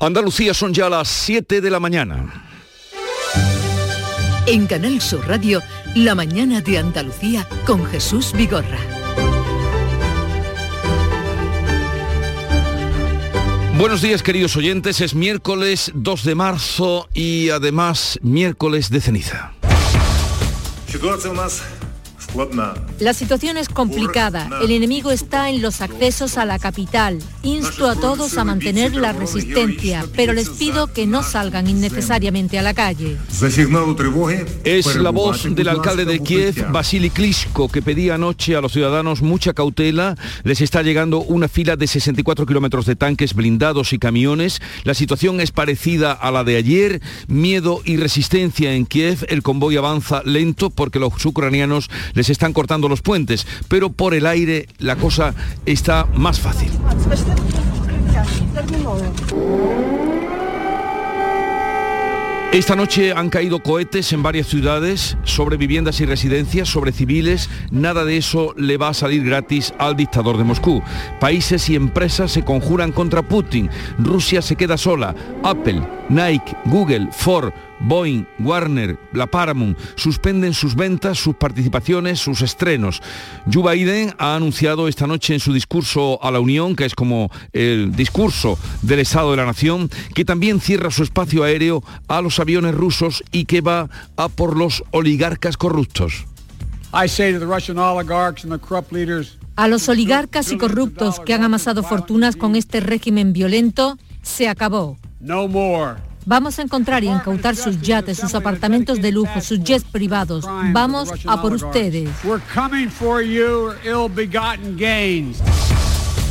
Andalucía son ya las 7 de la mañana. En Canal Sur Radio, La mañana de Andalucía con Jesús Vigorra. Buenos días queridos oyentes, es miércoles 2 de marzo y además miércoles de ceniza. La situación es complicada. El enemigo está en los accesos a la capital. Insto a todos a mantener la resistencia, pero les pido que no salgan innecesariamente a la calle. Es la voz del alcalde de Kiev, Vasily Klitschko, que pedía anoche a los ciudadanos mucha cautela. Les está llegando una fila de 64 kilómetros de tanques blindados y camiones. La situación es parecida a la de ayer. Miedo y resistencia en Kiev. El convoy avanza lento porque los ucranianos les están cortando los puentes, pero por el aire la cosa está más fácil. Esta noche han caído cohetes en varias ciudades sobre viviendas y residencias, sobre civiles. Nada de eso le va a salir gratis al dictador de Moscú. Países y empresas se conjuran contra Putin. Rusia se queda sola. Apple, Nike, Google, Ford, Boeing, Warner, la Paramount suspenden sus ventas, sus participaciones, sus estrenos. Joe Biden ha anunciado esta noche en su discurso a la Unión, que es como el discurso del Estado de la Nación, que también cierra su espacio aéreo a los aviones rusos y que va a por los oligarcas corruptos. A los oligarcas y corruptos que han amasado fortunas con este régimen violento, se acabó. Vamos a encontrar y incautar sus yates, sus apartamentos de lujo, sus jets privados. Vamos a por ustedes.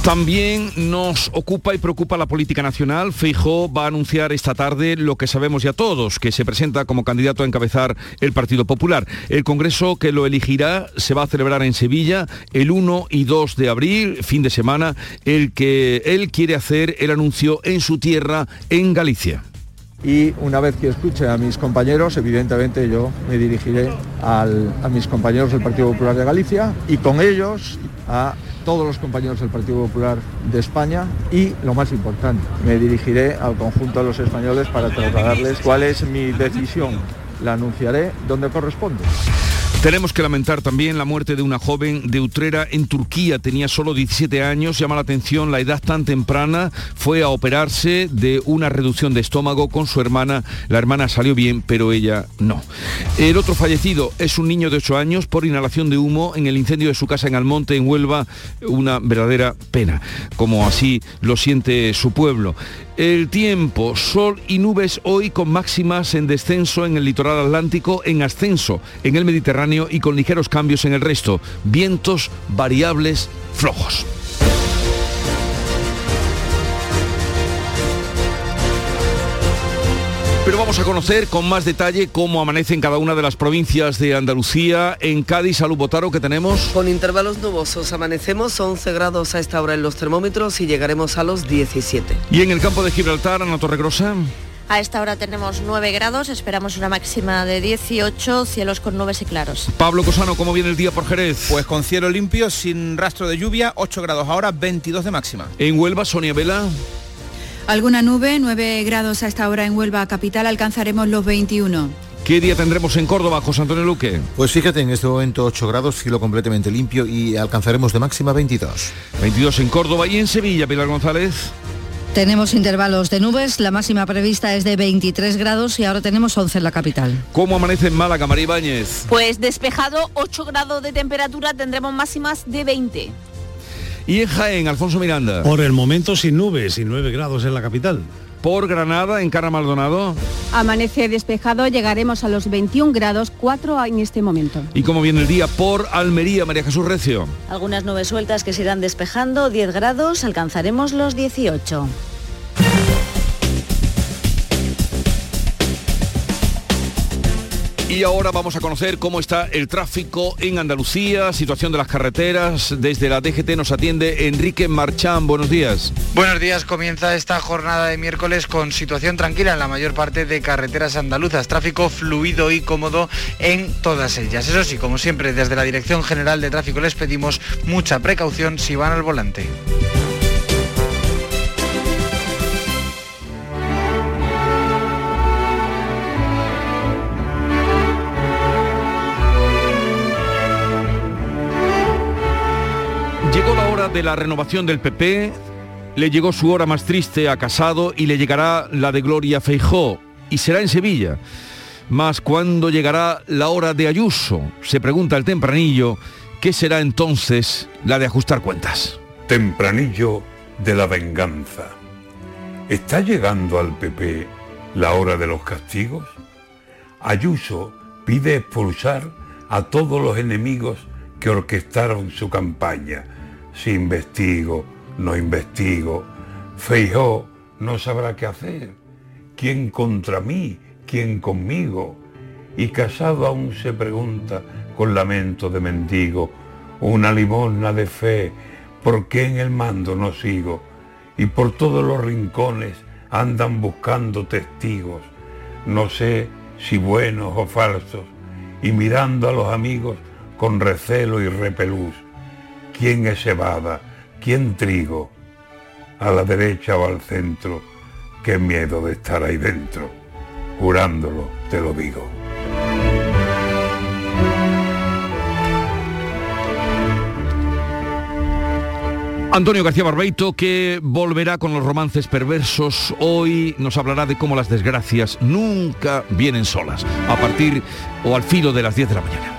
También nos ocupa y preocupa la política nacional. Feijó va a anunciar esta tarde lo que sabemos ya todos, que se presenta como candidato a encabezar el Partido Popular. El Congreso que lo elegirá se va a celebrar en Sevilla el 1 y 2 de abril, fin de semana, el que él quiere hacer el anuncio en su tierra, en Galicia y una vez que escuche a mis compañeros, evidentemente yo me dirigiré a mis compañeros del Partido Popular de Galicia y con ellos a todos los compañeros del Partido Popular de España y, lo más importante, me dirigiré al conjunto de los españoles para trasladarles cuál es mi decisión. La anunciaré donde corresponde. Tenemos que lamentar también la muerte de una joven de Utrera en Turquía. Tenía solo 17 años. Llama la atención la edad tan temprana. Fue a operarse de una reducción de estómago con su hermana. La hermana salió bien, pero ella no. El otro fallecido es un niño de 8 años por inhalación de humo en el incendio de su casa en Almonte, en Huelva. Una verdadera pena, como así lo siente su pueblo. El tiempo, sol y nubes hoy con máximas en descenso en el litoral atlántico, en ascenso en el Mediterráneo y con ligeros cambios en el resto. Vientos variables flojos. Pero vamos a conocer con más detalle cómo amanece en cada una de las provincias de Andalucía. En Cádiz, Salud Botaro, que tenemos. Con intervalos nubosos amanecemos, 11 grados a esta hora en los termómetros y llegaremos a los 17. Y en el campo de Gibraltar, Ana Torregrosa. A esta hora tenemos 9 grados, esperamos una máxima de 18, cielos con nubes y claros. Pablo Cosano, ¿cómo viene el día por Jerez? Pues con cielo limpio, sin rastro de lluvia, 8 grados ahora, 22 de máxima. En Huelva, Sonia Vela. Alguna nube, 9 grados a esta hora en Huelva capital, alcanzaremos los 21. ¿Qué día tendremos en Córdoba, José Antonio Luque? Pues fíjate, en este momento 8 grados, cielo completamente limpio y alcanzaremos de máxima 22. 22 en Córdoba y en Sevilla, Pilar González. Tenemos intervalos de nubes, la máxima prevista es de 23 grados y ahora tenemos 11 en la capital. ¿Cómo amanece en Málaga, María Ibáñez? Pues despejado, 8 grados de temperatura, tendremos máximas de 20. Y en Jaén, Alfonso Miranda. Por el momento sin nubes y 9 grados en la capital. Por Granada, en Cara Maldonado. Amanece despejado, llegaremos a los 21 grados, 4 en este momento. ¿Y cómo viene el día? Por Almería, María Jesús Recio. Algunas nubes sueltas que se irán despejando, 10 grados, alcanzaremos los 18. Y ahora vamos a conocer cómo está el tráfico en Andalucía, situación de las carreteras. Desde la DGT nos atiende Enrique Marchán. Buenos días. Buenos días. Comienza esta jornada de miércoles con situación tranquila en la mayor parte de carreteras andaluzas. Tráfico fluido y cómodo en todas ellas. Eso sí, como siempre, desde la Dirección General de Tráfico les pedimos mucha precaución si van al volante. De la renovación del PP, le llegó su hora más triste a Casado y le llegará la de Gloria Feijó, y será en Sevilla. Mas cuando llegará la hora de Ayuso, se pregunta el tempranillo, ¿qué será entonces la de ajustar cuentas? Tempranillo de la venganza. ¿Está llegando al PP la hora de los castigos? Ayuso pide expulsar a todos los enemigos que orquestaron su campaña. Si investigo, no investigo. Feijó no sabrá qué hacer. ¿Quién contra mí? ¿Quién conmigo? Y Casado aún se pregunta con lamento de mendigo, una limosna de fe, ¿por qué en el mando no sigo? Y por todos los rincones andan buscando testigos, no sé si buenos o falsos, y mirando a los amigos con recelo y repelús. ¿Quién es cebada? ¿Quién trigo? ¿A la derecha o al centro? Qué miedo de estar ahí dentro. Jurándolo, te lo digo. Antonio García Barbeito, que volverá con los romances perversos, hoy nos hablará de cómo las desgracias nunca vienen solas, a partir o al filo de las 10 de la mañana.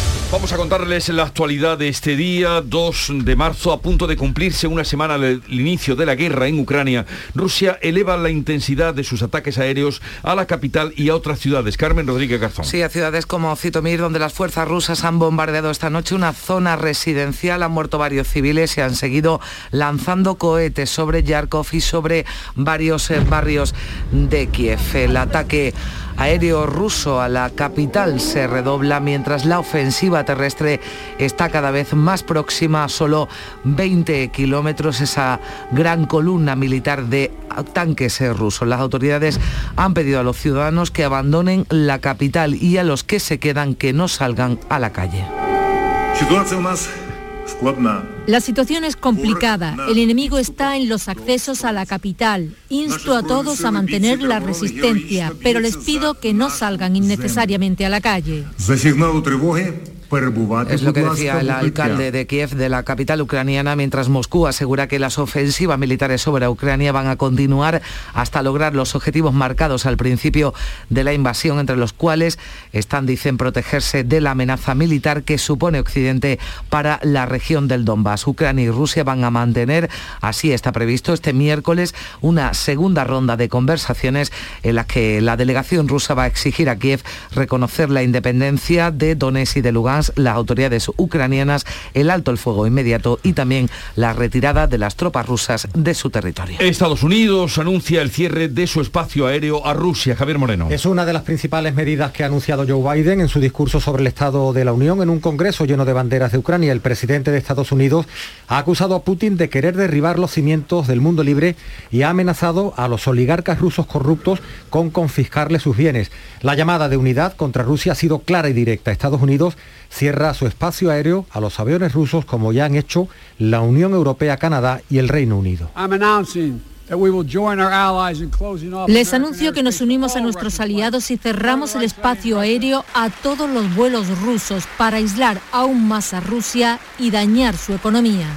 Vamos a contarles la actualidad de este día, 2 de marzo, a punto de cumplirse una semana del inicio de la guerra en Ucrania. Rusia eleva la intensidad de sus ataques aéreos a la capital y a otras ciudades. Carmen Rodríguez Garzón. Sí, a ciudades como Zitomir, donde las fuerzas rusas han bombardeado esta noche una zona residencial, han muerto varios civiles y han seguido lanzando cohetes sobre Yarkov y sobre varios eh, barrios de Kiev. El ataque aéreo ruso a la capital se redobla mientras la ofensiva terrestre está cada vez más próxima a solo 20 kilómetros, esa gran columna militar de tanques rusos. Las autoridades han pedido a los ciudadanos que abandonen la capital y a los que se quedan que no salgan a la calle. La situación es complicada. El enemigo está en los accesos a la capital. Insto a todos a mantener la resistencia, pero les pido que no salgan innecesariamente a la calle. Es lo que decía el alcalde de Kiev, de la capital ucraniana, mientras Moscú asegura que las ofensivas militares sobre Ucrania van a continuar hasta lograr los objetivos marcados al principio de la invasión, entre los cuales están, dicen, protegerse de la amenaza militar que supone Occidente para la región del Donbass. Ucrania y Rusia van a mantener, así está previsto este miércoles, una segunda ronda de conversaciones en las que la delegación rusa va a exigir a Kiev reconocer la independencia de Donetsk y de Lugansk las autoridades ucranianas el alto el fuego inmediato y también la retirada de las tropas rusas de su territorio. Estados Unidos anuncia el cierre de su espacio aéreo a Rusia. Javier Moreno. Es una de las principales medidas que ha anunciado Joe Biden en su discurso sobre el Estado de la Unión en un congreso lleno de banderas de Ucrania. El presidente de Estados Unidos ha acusado a Putin de querer derribar los cimientos del mundo libre y ha amenazado a los oligarcas rusos corruptos con confiscarle sus bienes. La llamada de unidad contra Rusia ha sido clara y directa. Estados Unidos cierra su espacio aéreo a los aviones rusos como ya han hecho la Unión Europea, Canadá y el Reino Unido. Les anuncio que nos unimos a nuestros aliados y cerramos el espacio aéreo a todos los vuelos rusos para aislar aún más a Rusia y dañar su economía.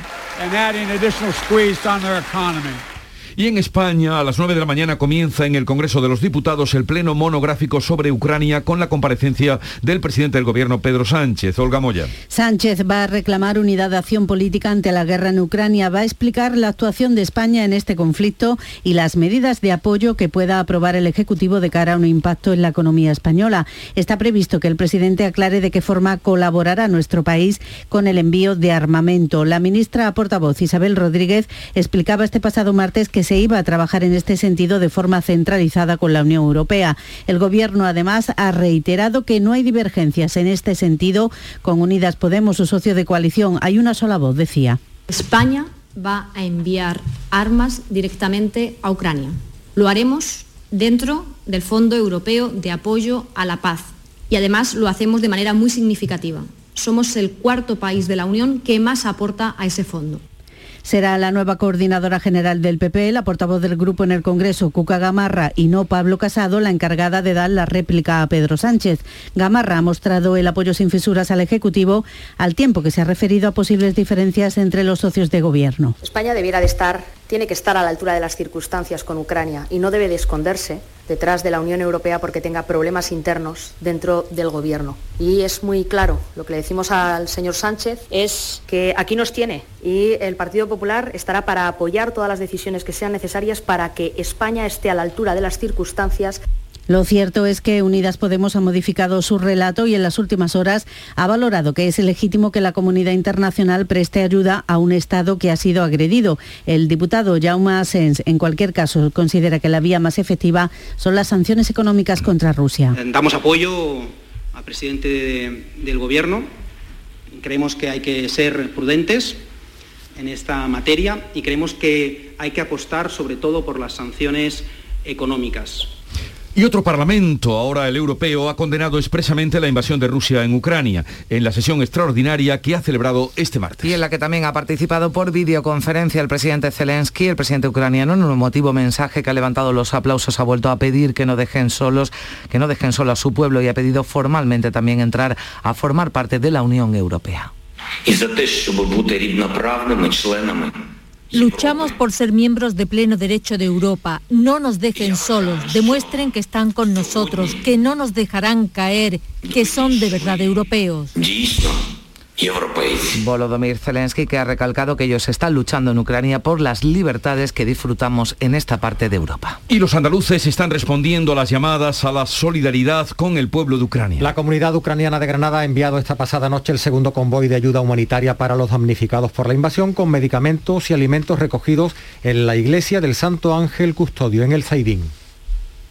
Y en España, a las 9 de la mañana comienza en el Congreso de los Diputados el pleno monográfico sobre Ucrania con la comparecencia del presidente del Gobierno, Pedro Sánchez. Olga Moya. Sánchez va a reclamar unidad de acción política ante la guerra en Ucrania, va a explicar la actuación de España en este conflicto y las medidas de apoyo que pueda aprobar el Ejecutivo de cara a un impacto en la economía española. Está previsto que el presidente aclare de qué forma colaborará nuestro país con el envío de armamento. La ministra portavoz Isabel Rodríguez explicaba este pasado martes que se iba a trabajar en este sentido de forma centralizada con la Unión Europea. El Gobierno además ha reiterado que no hay divergencias en este sentido con Unidas Podemos, su socio de coalición. Hay una sola voz, decía. España va a enviar armas directamente a Ucrania. Lo haremos dentro del Fondo Europeo de Apoyo a la Paz y además lo hacemos de manera muy significativa. Somos el cuarto país de la Unión que más aporta a ese fondo. Será la nueva coordinadora general del PP, la portavoz del grupo en el Congreso, Cuca Gamarra, y no Pablo Casado, la encargada de dar la réplica a Pedro Sánchez. Gamarra ha mostrado el apoyo sin fisuras al Ejecutivo, al tiempo que se ha referido a posibles diferencias entre los socios de gobierno. España debiera de estar, tiene que estar a la altura de las circunstancias con Ucrania y no debe de esconderse detrás de la Unión Europea porque tenga problemas internos dentro del Gobierno. Y es muy claro, lo que le decimos al señor Sánchez es que aquí nos tiene y el Partido Popular estará para apoyar todas las decisiones que sean necesarias para que España esté a la altura de las circunstancias. Lo cierto es que Unidas Podemos ha modificado su relato y en las últimas horas ha valorado que es legítimo que la comunidad internacional preste ayuda a un Estado que ha sido agredido. El diputado Jaume Asens, en cualquier caso, considera que la vía más efectiva son las sanciones económicas contra Rusia. Damos apoyo al presidente del Gobierno. Creemos que hay que ser prudentes en esta materia y creemos que hay que apostar sobre todo por las sanciones económicas. Y otro parlamento, ahora el europeo, ha condenado expresamente la invasión de Rusia en Ucrania en la sesión extraordinaria que ha celebrado este martes. Y en la que también ha participado por videoconferencia el presidente Zelensky, el presidente ucraniano, en un emotivo mensaje que ha levantado los aplausos, ha vuelto a pedir que no dejen solos, que no dejen solo a su pueblo y ha pedido formalmente también entrar a formar parte de la Unión Europea. Luchamos por ser miembros de pleno derecho de Europa. No nos dejen solos. Demuestren que están con nosotros, que no nos dejarán caer, que son de verdad europeos. Volodymyr Zelensky que ha recalcado que ellos están luchando en Ucrania por las libertades que disfrutamos en esta parte de Europa. Y los andaluces están respondiendo a las llamadas a la solidaridad con el pueblo de Ucrania. La comunidad ucraniana de Granada ha enviado esta pasada noche el segundo convoy de ayuda humanitaria para los damnificados por la invasión con medicamentos y alimentos recogidos en la iglesia del Santo Ángel Custodio en el Zaidín.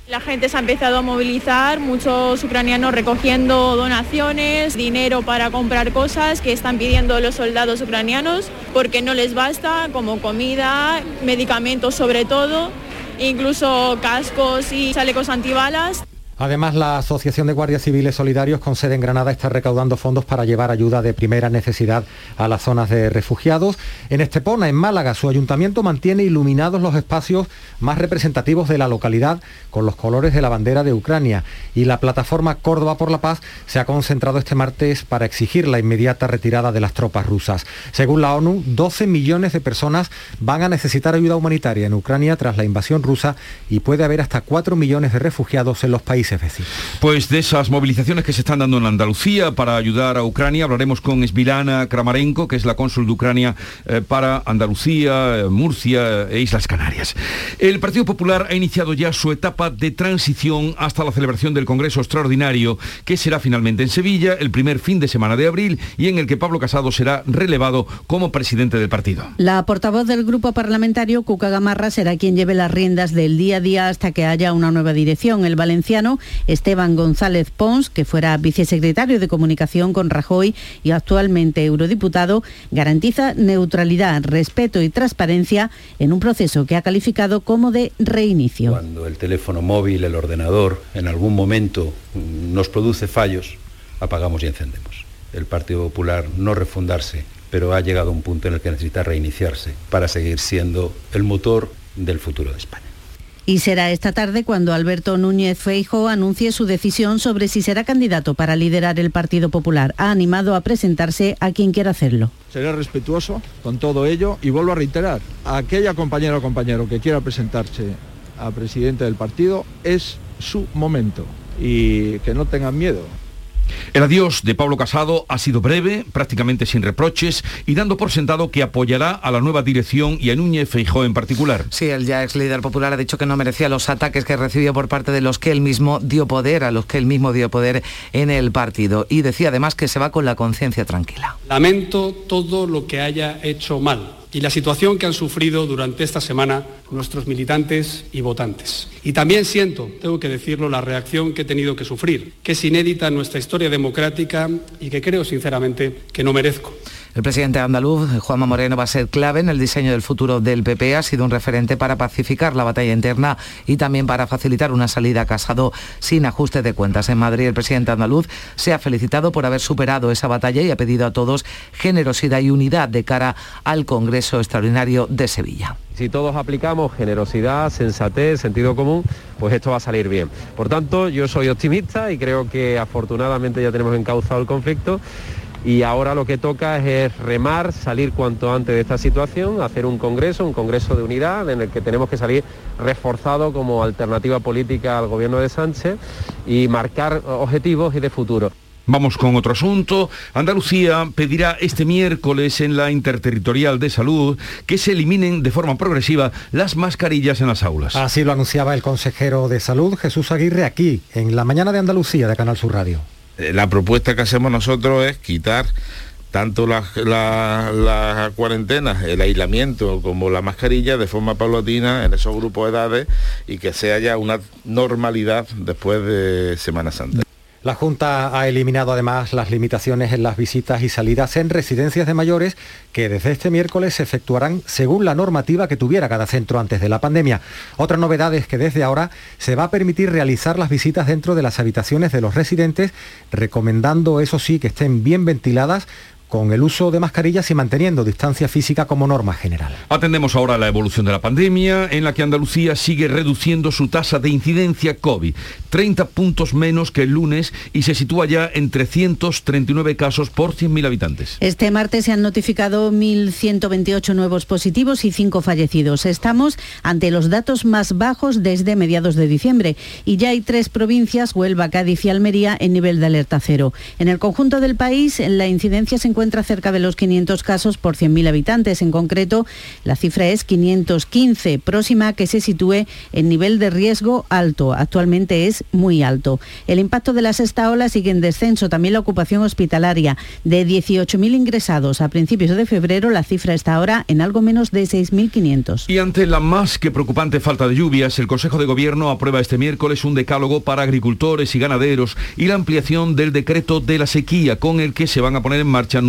La gente se ha empezado a movilizar, muchos ucranianos recogiendo donaciones, dinero para comprar cosas que están pidiendo los soldados ucranianos porque no les basta, como comida, medicamentos sobre todo, incluso cascos y chalecos antibalas. Además, la Asociación de Guardias Civiles Solidarios con sede en Granada está recaudando fondos para llevar ayuda de primera necesidad a las zonas de refugiados. En Estepona, en Málaga, su ayuntamiento mantiene iluminados los espacios más representativos de la localidad con los colores de la bandera de Ucrania. Y la plataforma Córdoba por la Paz se ha concentrado este martes para exigir la inmediata retirada de las tropas rusas. Según la ONU, 12 millones de personas van a necesitar ayuda humanitaria en Ucrania tras la invasión rusa y puede haber hasta 4 millones de refugiados en los países pues de esas movilizaciones que se están dando en Andalucía para ayudar a Ucrania, hablaremos con Esvilana Kramarenko, que es la cónsul de Ucrania eh, para Andalucía, eh, Murcia e Islas Canarias. El Partido Popular ha iniciado ya su etapa de transición hasta la celebración del Congreso Extraordinario, que será finalmente en Sevilla el primer fin de semana de abril y en el que Pablo Casado será relevado como presidente del partido. La portavoz del grupo parlamentario, Cuca Gamarra, será quien lleve las riendas del día a día hasta que haya una nueva dirección. El valenciano Esteban González Pons, que fuera vicesecretario de Comunicación con Rajoy y actualmente eurodiputado, garantiza neutralidad, respeto y transparencia en un proceso que ha calificado como de reinicio. Cuando el teléfono móvil, el ordenador, en algún momento nos produce fallos, apagamos y encendemos. El Partido Popular no refundarse, pero ha llegado a un punto en el que necesita reiniciarse para seguir siendo el motor del futuro de España. Y será esta tarde cuando Alberto Núñez Feijo anuncie su decisión sobre si será candidato para liderar el Partido Popular. Ha animado a presentarse a quien quiera hacerlo. Seré respetuoso con todo ello y vuelvo a reiterar, aquella compañera o compañero que quiera presentarse a presidente del partido es su momento y que no tengan miedo. El adiós de Pablo Casado ha sido breve, prácticamente sin reproches y dando por sentado que apoyará a la nueva dirección y a Núñez Feijó en particular. Sí, el ya ex líder popular ha dicho que no merecía los ataques que recibió por parte de los que él mismo dio poder, a los que él mismo dio poder en el partido. Y decía además que se va con la conciencia tranquila. Lamento todo lo que haya hecho mal y la situación que han sufrido durante esta semana nuestros militantes y votantes. Y también siento, tengo que decirlo, la reacción que he tenido que sufrir, que es inédita en nuestra historia democrática y que creo sinceramente que no merezco. El presidente andaluz, Juanma Moreno, va a ser clave en el diseño del futuro del PP. Ha sido un referente para pacificar la batalla interna y también para facilitar una salida a Casado sin ajuste de cuentas. En Madrid, el presidente andaluz se ha felicitado por haber superado esa batalla y ha pedido a todos generosidad y unidad de cara al Congreso Extraordinario de Sevilla. Si todos aplicamos generosidad, sensatez, sentido común, pues esto va a salir bien. Por tanto, yo soy optimista y creo que afortunadamente ya tenemos encauzado el conflicto y ahora lo que toca es remar, salir cuanto antes de esta situación, hacer un congreso, un congreso de unidad en el que tenemos que salir reforzado como alternativa política al gobierno de Sánchez y marcar objetivos y de futuro. Vamos con otro asunto. Andalucía pedirá este miércoles en la Interterritorial de Salud que se eliminen de forma progresiva las mascarillas en las aulas. Así lo anunciaba el consejero de Salud, Jesús Aguirre, aquí, en la mañana de Andalucía de Canal Sur Radio. Eh, la propuesta que hacemos nosotros es quitar tanto las la, cuarentenas, el aislamiento como la mascarilla de forma paulatina en esos grupos de edades y que sea ya una normalidad después de Semana Santa. La Junta ha eliminado además las limitaciones en las visitas y salidas en residencias de mayores que desde este miércoles se efectuarán según la normativa que tuviera cada centro antes de la pandemia. Otra novedad es que desde ahora se va a permitir realizar las visitas dentro de las habitaciones de los residentes, recomendando eso sí que estén bien ventiladas con el uso de mascarillas y manteniendo distancia física como norma general. Atendemos ahora la evolución de la pandemia, en la que Andalucía sigue reduciendo su tasa de incidencia COVID, 30 puntos menos que el lunes y se sitúa ya en 339 casos por 100.000 habitantes. Este martes se han notificado 1.128 nuevos positivos y 5 fallecidos. Estamos ante los datos más bajos desde mediados de diciembre y ya hay tres provincias, Huelva, Cádiz y Almería, en nivel de alerta cero. En el conjunto del país, la incidencia se encuentra encuentra cerca de los 500 casos por 100.000 habitantes. En concreto, la cifra es 515, próxima que se sitúe en nivel de riesgo alto. Actualmente es muy alto. El impacto de la sexta ola sigue en descenso. También la ocupación hospitalaria. De 18.000 ingresados a principios de febrero, la cifra está ahora en algo menos de 6.500. Y ante la más que preocupante falta de lluvias, el Consejo de Gobierno aprueba este miércoles un decálogo para agricultores y ganaderos y la ampliación del decreto de la sequía con el que se van a poner en marcha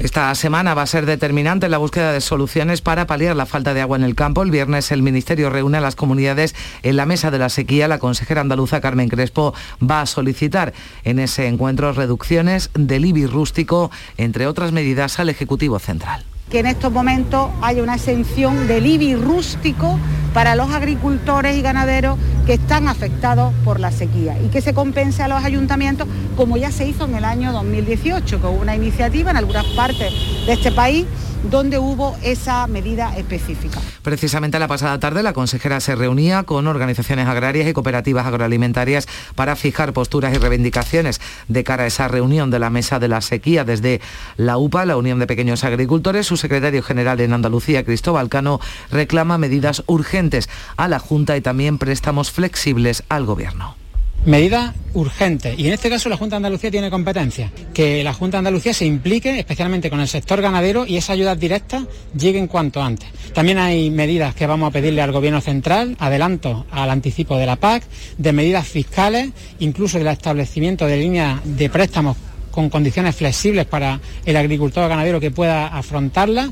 Esta semana va a ser determinante en la búsqueda de soluciones para paliar la falta de agua en el campo. El viernes el Ministerio reúne a las comunidades en la mesa de la sequía. La consejera andaluza Carmen Crespo va a solicitar en ese encuentro reducciones del IBI rústico, entre otras medidas, al Ejecutivo Central que en estos momentos haya una exención del IBI rústico para los agricultores y ganaderos que están afectados por la sequía y que se compense a los ayuntamientos como ya se hizo en el año 2018, con una iniciativa en algunas partes de este país donde hubo esa medida específica. Precisamente la pasada tarde la consejera se reunía con organizaciones agrarias y cooperativas agroalimentarias para fijar posturas y reivindicaciones de cara a esa reunión de la mesa de la sequía desde la UPA, la Unión de Pequeños Agricultores. Su secretario general en Andalucía, Cristóbal Cano, reclama medidas urgentes a la Junta y también préstamos flexibles al Gobierno. Medidas urgentes. Y en este caso la Junta de Andalucía tiene competencia. Que la Junta de Andalucía se implique especialmente con el sector ganadero y esas ayudas directas lleguen cuanto antes. También hay medidas que vamos a pedirle al Gobierno central, adelanto al anticipo de la PAC, de medidas fiscales, incluso del establecimiento de líneas de préstamos con condiciones flexibles para el agricultor ganadero que pueda afrontarlas.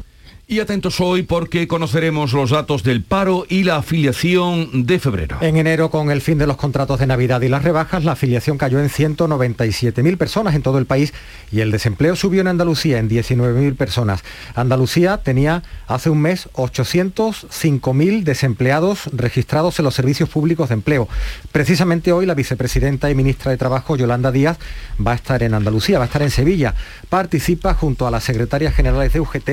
Y atentos hoy porque conoceremos los datos del paro y la afiliación de febrero. En enero, con el fin de los contratos de Navidad y las rebajas, la afiliación cayó en 197.000 personas en todo el país y el desempleo subió en Andalucía en 19.000 personas. Andalucía tenía hace un mes 805.000 desempleados registrados en los servicios públicos de empleo. Precisamente hoy la vicepresidenta y ministra de Trabajo, Yolanda Díaz, va a estar en Andalucía, va a estar en Sevilla. Participa junto a las secretarias generales de UGT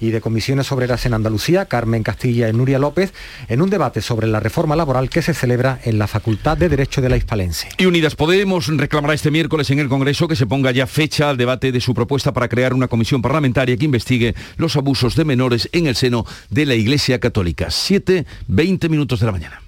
y de Comisiones Obreras en Andalucía, Carmen Castilla y Nuria López, en un debate sobre la reforma laboral que se celebra en la Facultad de Derecho de la Hispalense. Y Unidas Podemos reclamará este miércoles en el Congreso que se ponga ya fecha al debate de su propuesta para crear una comisión parlamentaria que investigue los abusos de menores en el seno de la Iglesia Católica. 7, 20 minutos de la mañana.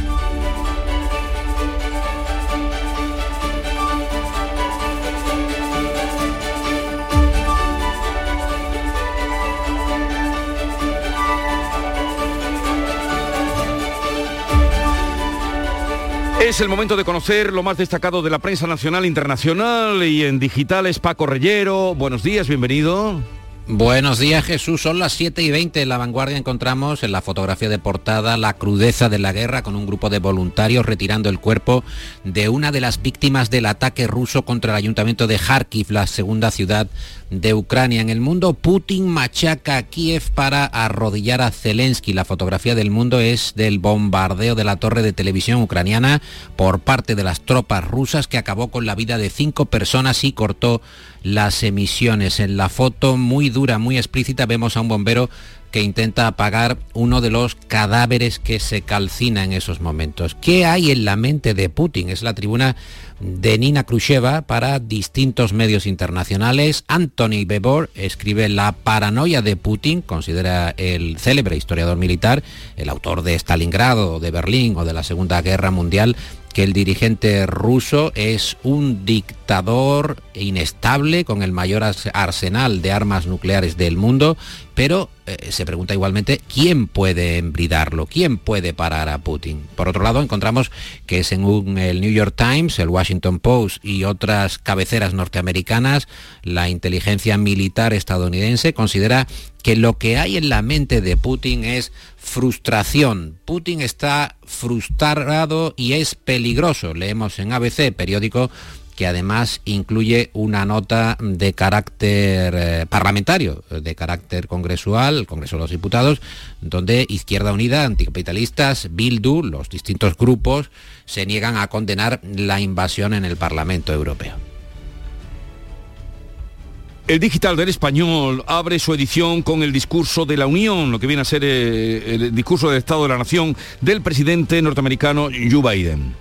Es el momento de conocer lo más destacado de la prensa nacional, internacional y en digitales. Paco Reyero, buenos días, bienvenido. Buenos días Jesús, son las 7 y 20 en la vanguardia encontramos en la fotografía de portada la crudeza de la guerra con un grupo de voluntarios retirando el cuerpo de una de las víctimas del ataque ruso contra el ayuntamiento de Kharkiv, la segunda ciudad de Ucrania. En el mundo, Putin machaca a Kiev para arrodillar a Zelensky. La fotografía del mundo es del bombardeo de la torre de televisión ucraniana por parte de las tropas rusas que acabó con la vida de cinco personas y cortó las emisiones. En la foto muy dura, muy explícita, vemos a un bombero que intenta apagar uno de los cadáveres que se calcina en esos momentos. ¿Qué hay en la mente de Putin? Es la tribuna de Nina Khrushcheva para distintos medios internacionales. Anthony Bebor escribe La paranoia de Putin, considera el célebre historiador militar, el autor de Stalingrado, de Berlín o de la Segunda Guerra Mundial, que el dirigente ruso es un dictador inestable con el mayor arsenal de armas nucleares del mundo, pero eh, se pregunta igualmente quién puede embridarlo, quién puede parar a Putin. Por otro lado, encontramos que según el New York Times, el Washington Post y otras cabeceras norteamericanas, la inteligencia militar estadounidense considera que lo que hay en la mente de Putin es frustración. Putin está frustrado y es peligroso. Leemos en ABC, periódico que además incluye una nota de carácter eh, parlamentario, de carácter congresual, el Congreso de los Diputados, donde Izquierda Unida, anticapitalistas, Bildu, los distintos grupos, se niegan a condenar la invasión en el Parlamento Europeo. El digital del español abre su edición con el discurso de la Unión, lo que viene a ser eh, el discurso del Estado de la Nación del presidente norteamericano Joe Biden.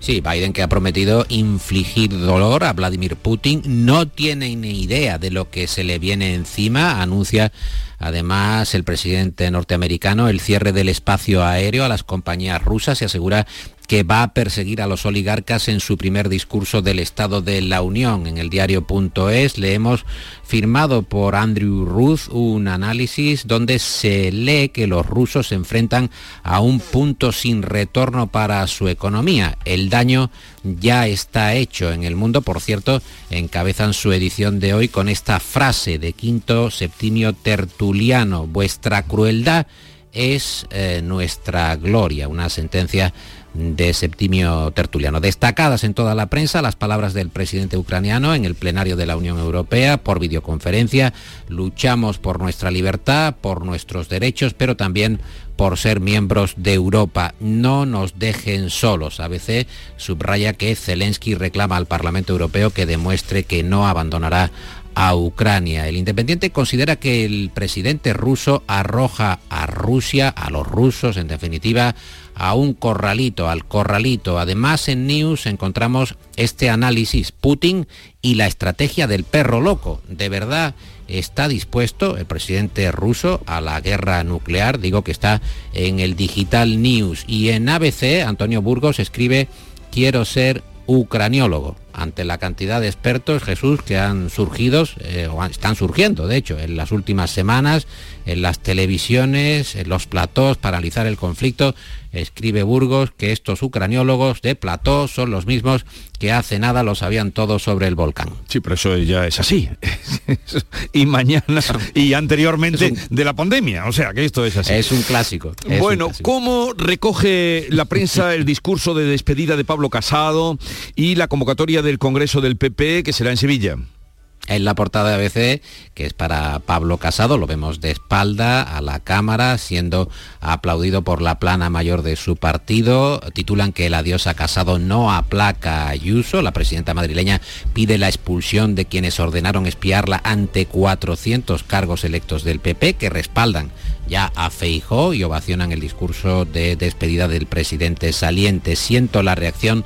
Sí, Biden que ha prometido infligir dolor a Vladimir Putin, no tiene ni idea de lo que se le viene encima, anuncia Además, el presidente norteamericano el cierre del espacio aéreo a las compañías rusas y asegura que va a perseguir a los oligarcas en su primer discurso del Estado de la Unión. En el diario.es leemos firmado por Andrew Ruth un análisis donde se lee que los rusos se enfrentan a un punto sin retorno para su economía. El daño ya está hecho en el mundo. Por cierto, encabezan su edición de hoy con esta frase de Quinto Septimio Tertuliano. Vuestra crueldad es eh, nuestra gloria. Una sentencia de Septimio Tertuliano. Destacadas en toda la prensa las palabras del presidente ucraniano en el plenario de la Unión Europea por videoconferencia. Luchamos por nuestra libertad, por nuestros derechos, pero también por ser miembros de Europa. No nos dejen solos. ABC subraya que Zelensky reclama al Parlamento Europeo que demuestre que no abandonará a Ucrania. El Independiente considera que el presidente ruso arroja a Rusia, a los rusos en definitiva, a un corralito, al corralito. Además en News encontramos este análisis Putin y la estrategia del perro loco. ¿De verdad está dispuesto el presidente ruso a la guerra nuclear? Digo que está en el Digital News. Y en ABC, Antonio Burgos escribe, quiero ser ucraniólogo ante la cantidad de expertos, Jesús, que han surgido, eh, o están surgiendo, de hecho, en las últimas semanas, en las televisiones, en los platós, para analizar el conflicto. Escribe Burgos que estos ucraniólogos de plató son los mismos que hace nada lo sabían todos sobre el volcán. Sí, pero eso ya es así. y mañana y anteriormente de la pandemia. O sea, que esto es así. Es un clásico. bueno, ¿cómo recoge la prensa el discurso de despedida de Pablo Casado y la convocatoria del Congreso del PP que será en Sevilla? En la portada de ABC, que es para Pablo Casado, lo vemos de espalda a la cámara, siendo aplaudido por la plana mayor de su partido. Titulan que el adiós a Casado no aplaca a Ayuso. La presidenta madrileña pide la expulsión de quienes ordenaron espiarla ante 400 cargos electos del PP que respaldan ya a Feijó y ovacionan el discurso de despedida del presidente saliente. Siento la reacción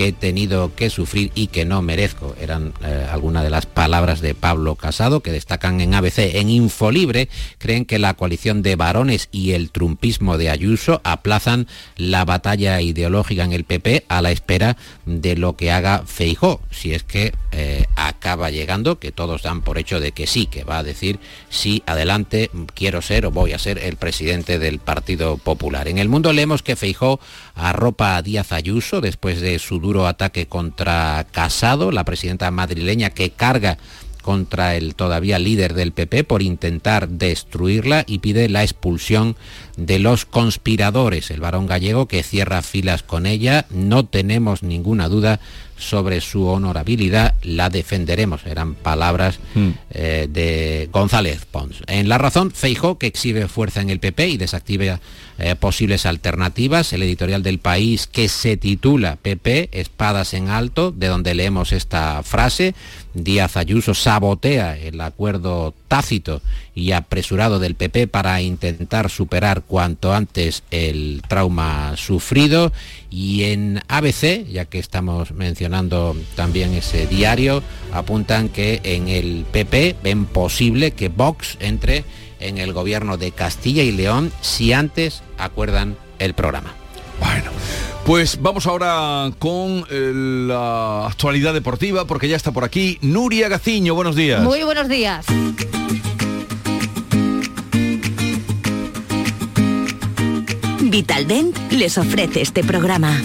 que he tenido que sufrir y que no merezco. Eran eh, algunas de las palabras de Pablo Casado que destacan en ABC. En Infolibre creen que la coalición de varones y el trumpismo de Ayuso aplazan la batalla ideológica en el PP a la espera de lo que haga Feijó, si es que eh, acaba llegando, que todos dan por hecho de que sí, que va a decir sí, adelante, quiero ser o voy a ser el presidente del Partido Popular. En el mundo leemos que Feijó arropa a Díaz Ayuso después de su ataque contra Casado, la presidenta madrileña que carga contra el todavía líder del PP por intentar destruirla y pide la expulsión de los conspiradores. El varón gallego que cierra filas con ella, no tenemos ninguna duda sobre su honorabilidad, la defenderemos. Eran palabras mm. eh, de González Pons. En La Razón, Feijo, que exhibe fuerza en el PP y desactiva eh, posibles alternativas. El editorial del país que se titula PP, Espadas en Alto, de donde leemos esta frase. Díaz Ayuso sabotea el acuerdo tácito y apresurado del PP para intentar superar cuanto antes el trauma sufrido. Y en ABC, ya que estamos mencionando también ese diario, apuntan que en el PP ven posible que Vox entre en el gobierno de Castilla y León si antes acuerdan el programa. Bueno, pues vamos ahora con eh, la actualidad deportiva porque ya está por aquí Nuria Gaciño. Buenos días. Muy buenos días. Vitaldent les ofrece este programa.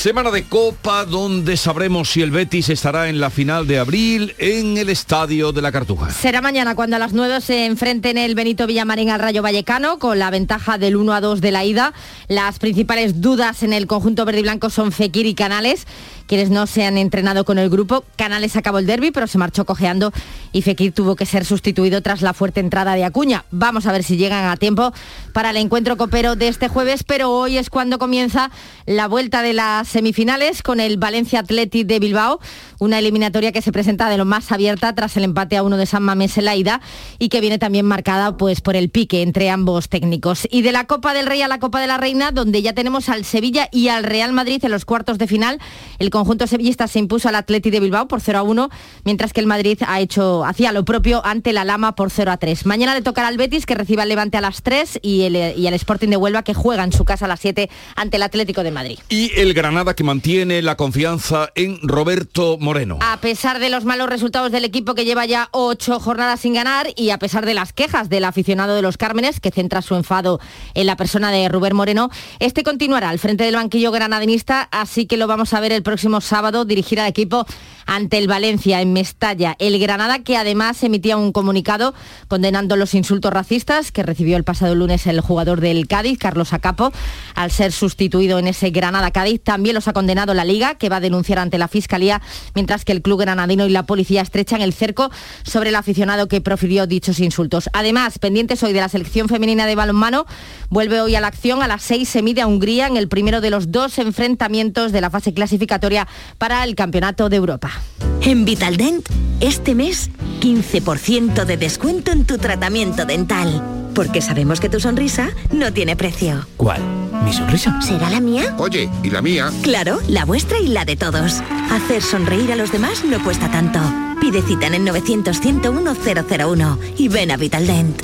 Semana de Copa donde sabremos si el Betis estará en la final de abril en el Estadio de la Cartuja. Será mañana cuando a las 9 se enfrenten el Benito Villamarín al Rayo Vallecano con la ventaja del 1 a 2 de la ida. Las principales dudas en el conjunto verde y blanco son Fekir y Canales quienes no se han entrenado con el grupo. Canales acabó el derby, pero se marchó cojeando y Fekir tuvo que ser sustituido tras la fuerte entrada de Acuña. Vamos a ver si llegan a tiempo para el encuentro copero de este jueves, pero hoy es cuando comienza la vuelta de las semifinales con el Valencia Athletic de Bilbao, una eliminatoria que se presenta de lo más abierta tras el empate a uno de San Mamés en la ida y que viene también marcada pues, por el pique entre ambos técnicos. Y de la Copa del Rey a la Copa de la Reina, donde ya tenemos al Sevilla y al Real Madrid en los cuartos de final, el conjunto sevillista se impuso al Atleti de Bilbao por 0 a 1, mientras que el Madrid ha hecho, hacía lo propio ante la Lama por 0 a 3. Mañana le tocará al Betis, que reciba el Levante a las 3, y el, y el Sporting de Huelva, que juega en su casa a las 7 ante el Atlético de Madrid. Y el Granada, que mantiene la confianza en Roberto Moreno. A pesar de los malos resultados del equipo que lleva ya ocho jornadas sin ganar y a pesar de las quejas del aficionado de los Cármenes, que centra su enfado en la persona de Rubén Moreno, este continuará al frente del banquillo granadinista, así que lo vamos a ver el próximo sábado dirigir al equipo ante el Valencia en Mestalla. El Granada que además emitía un comunicado condenando los insultos racistas que recibió el pasado lunes el jugador del Cádiz, Carlos Acapo, al ser sustituido en ese Granada-Cádiz. También los ha condenado la Liga, que va a denunciar ante la Fiscalía, mientras que el club granadino y la policía estrechan el cerco sobre el aficionado que profirió dichos insultos. Además, pendientes hoy de la selección femenina de balonmano, vuelve hoy a la acción. A las seis se mide a Hungría en el primero de los dos enfrentamientos de la fase clasificatoria para el Campeonato de Europa. En Vitaldent, este mes, 15% de descuento en tu tratamiento dental. Porque sabemos que tu sonrisa no tiene precio. ¿Cuál? ¿Mi sonrisa? ¿Será la mía? Oye, ¿y la mía? Claro, la vuestra y la de todos. Hacer sonreír a los demás no cuesta tanto. Pide cita en el 900-101-001 y ven a Vitaldent.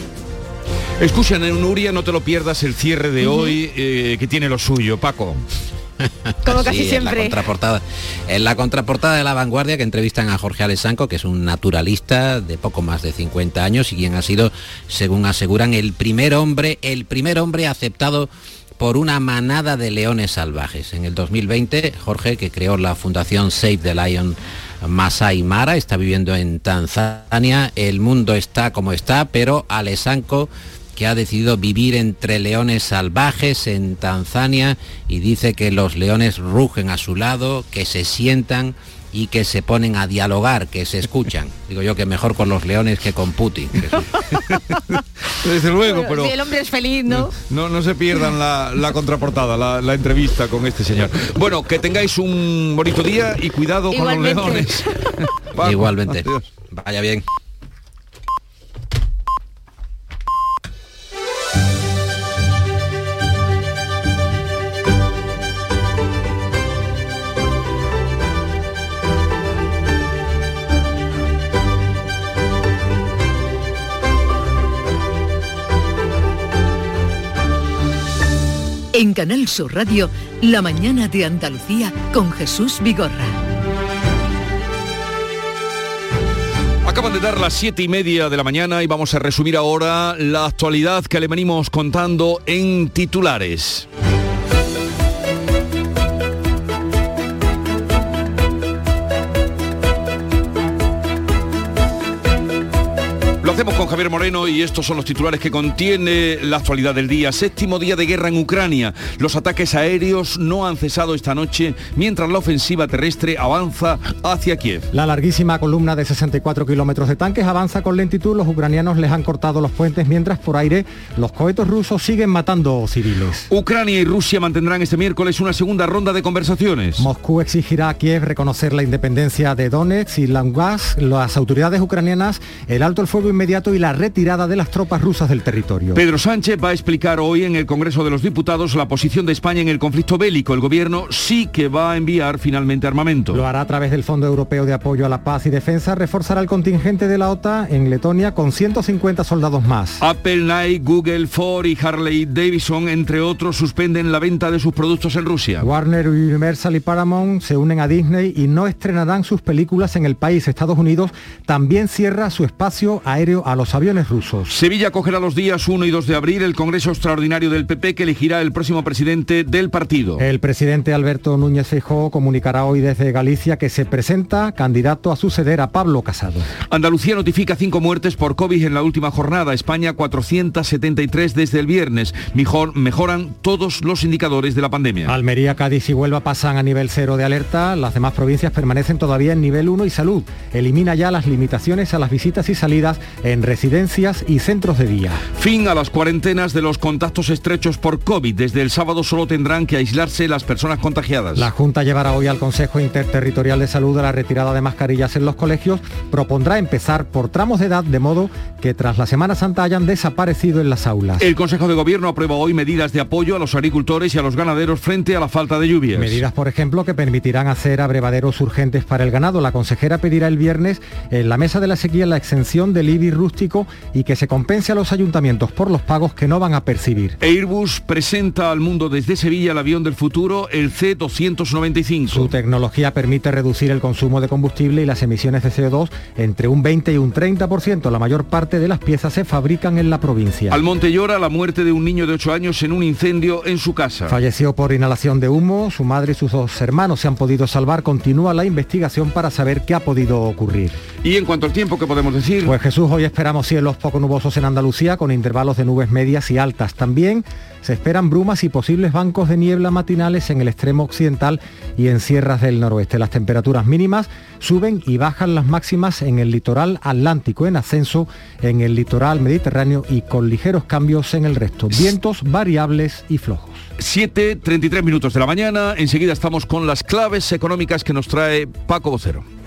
Escucha, Nuria, no te lo pierdas el cierre de hoy, eh, que tiene lo suyo. Paco. Como casi siempre. En la, contraportada, en la contraportada de La Vanguardia que entrevistan a Jorge Alessanco, que es un naturalista de poco más de 50 años y quien ha sido, según aseguran, el primer hombre, el primer hombre aceptado por una manada de leones salvajes. En el 2020, Jorge, que creó la fundación Save the Lion Masai Mara, está viviendo en Tanzania. El mundo está como está, pero Alessanco que ha decidido vivir entre leones salvajes en Tanzania y dice que los leones rugen a su lado, que se sientan y que se ponen a dialogar, que se escuchan. Digo yo que mejor con los leones que con Putin. Desde luego, pero... Si el hombre es feliz, ¿no? No, no se pierdan la, contraportada, la, entrevista con este señor. Bueno, que tengáis un bonito día y cuidado con los leones. Igualmente. Vaya bien. En Canal Sur Radio, La mañana de Andalucía con Jesús Vigorra. Acaban de dar las siete y media de la mañana y vamos a resumir ahora la actualidad que le venimos contando en titulares. Moreno y estos son los titulares que contiene la actualidad del día. Séptimo día de guerra en Ucrania. Los ataques aéreos no han cesado esta noche mientras la ofensiva terrestre avanza hacia Kiev. La larguísima columna de 64 kilómetros de tanques avanza con lentitud. Los ucranianos les han cortado los puentes mientras por aire los cohetes rusos siguen matando civiles. Ucrania y Rusia mantendrán este miércoles una segunda ronda de conversaciones. Moscú exigirá a Kiev reconocer la independencia de Donetsk y Lugansk. Las autoridades ucranianas el alto el fuego inmediato y la retirada de las tropas rusas del territorio. Pedro Sánchez va a explicar hoy en el Congreso de los Diputados la posición de España en el conflicto bélico. El gobierno sí que va a enviar finalmente armamento. Lo hará a través del Fondo Europeo de Apoyo a la Paz y Defensa. Reforzará el contingente de la OTAN en Letonia con 150 soldados más. Apple, Nike, Google, Ford y Harley Davidson, entre otros, suspenden la venta de sus productos en Rusia. Warner, Universal y Paramount se unen a Disney y no estrenarán sus películas en el país. Estados Unidos también cierra su espacio aéreo a los aviones rusos. Sevilla acogerá los días 1 y 2 de abril el Congreso Extraordinario del PP que elegirá el próximo presidente del partido. El presidente Alberto Núñez Feijóo comunicará hoy desde Galicia que se presenta candidato a suceder a Pablo Casado. Andalucía notifica cinco muertes por COVID en la última jornada. España 473 desde el viernes. Mejor, mejoran todos los indicadores de la pandemia. Almería, Cádiz y Huelva pasan a nivel cero de alerta. Las demás provincias permanecen todavía en nivel 1 y salud. Elimina ya las limitaciones a las visitas y salidas en residencias y centros de día. Fin a las cuarentenas de los contactos estrechos por COVID. Desde el sábado solo tendrán que aislarse las personas contagiadas. La Junta llevará hoy al Consejo Interterritorial de Salud a la retirada de mascarillas en los colegios. Propondrá empezar por tramos de edad de modo que tras la Semana Santa hayan desaparecido en las aulas. El Consejo de Gobierno aprueba hoy medidas de apoyo a los agricultores y a los ganaderos frente a la falta de lluvias. Medidas, por ejemplo, que permitirán hacer abrevaderos urgentes para el ganado. La consejera pedirá el viernes en la mesa de la sequía la exención del IBI rústico y que se compense a los ayuntamientos por los pagos que no van a percibir. Airbus presenta al mundo desde Sevilla el avión del futuro, el C-295. Su tecnología permite reducir el consumo de combustible y las emisiones de CO2 entre un 20 y un 30%. La mayor parte de las piezas se fabrican en la provincia. Almonte llora la muerte de un niño de 8 años en un incendio en su casa. Falleció por inhalación de humo. Su madre y sus dos hermanos se han podido salvar. Continúa la investigación para saber qué ha podido ocurrir. Y en cuanto al tiempo, ¿qué podemos decir? Pues Jesús, hoy esperamos cielos poco nubosos en Andalucía con intervalos de nubes medias y altas. También se esperan brumas y posibles bancos de niebla matinales en el extremo occidental y en sierras del noroeste. Las temperaturas mínimas suben y bajan las máximas en el litoral atlántico, en ascenso en el litoral mediterráneo y con ligeros cambios en el resto. Vientos variables y flojos. 7.33 minutos de la mañana. Enseguida estamos con las claves económicas que nos trae Paco Vocero.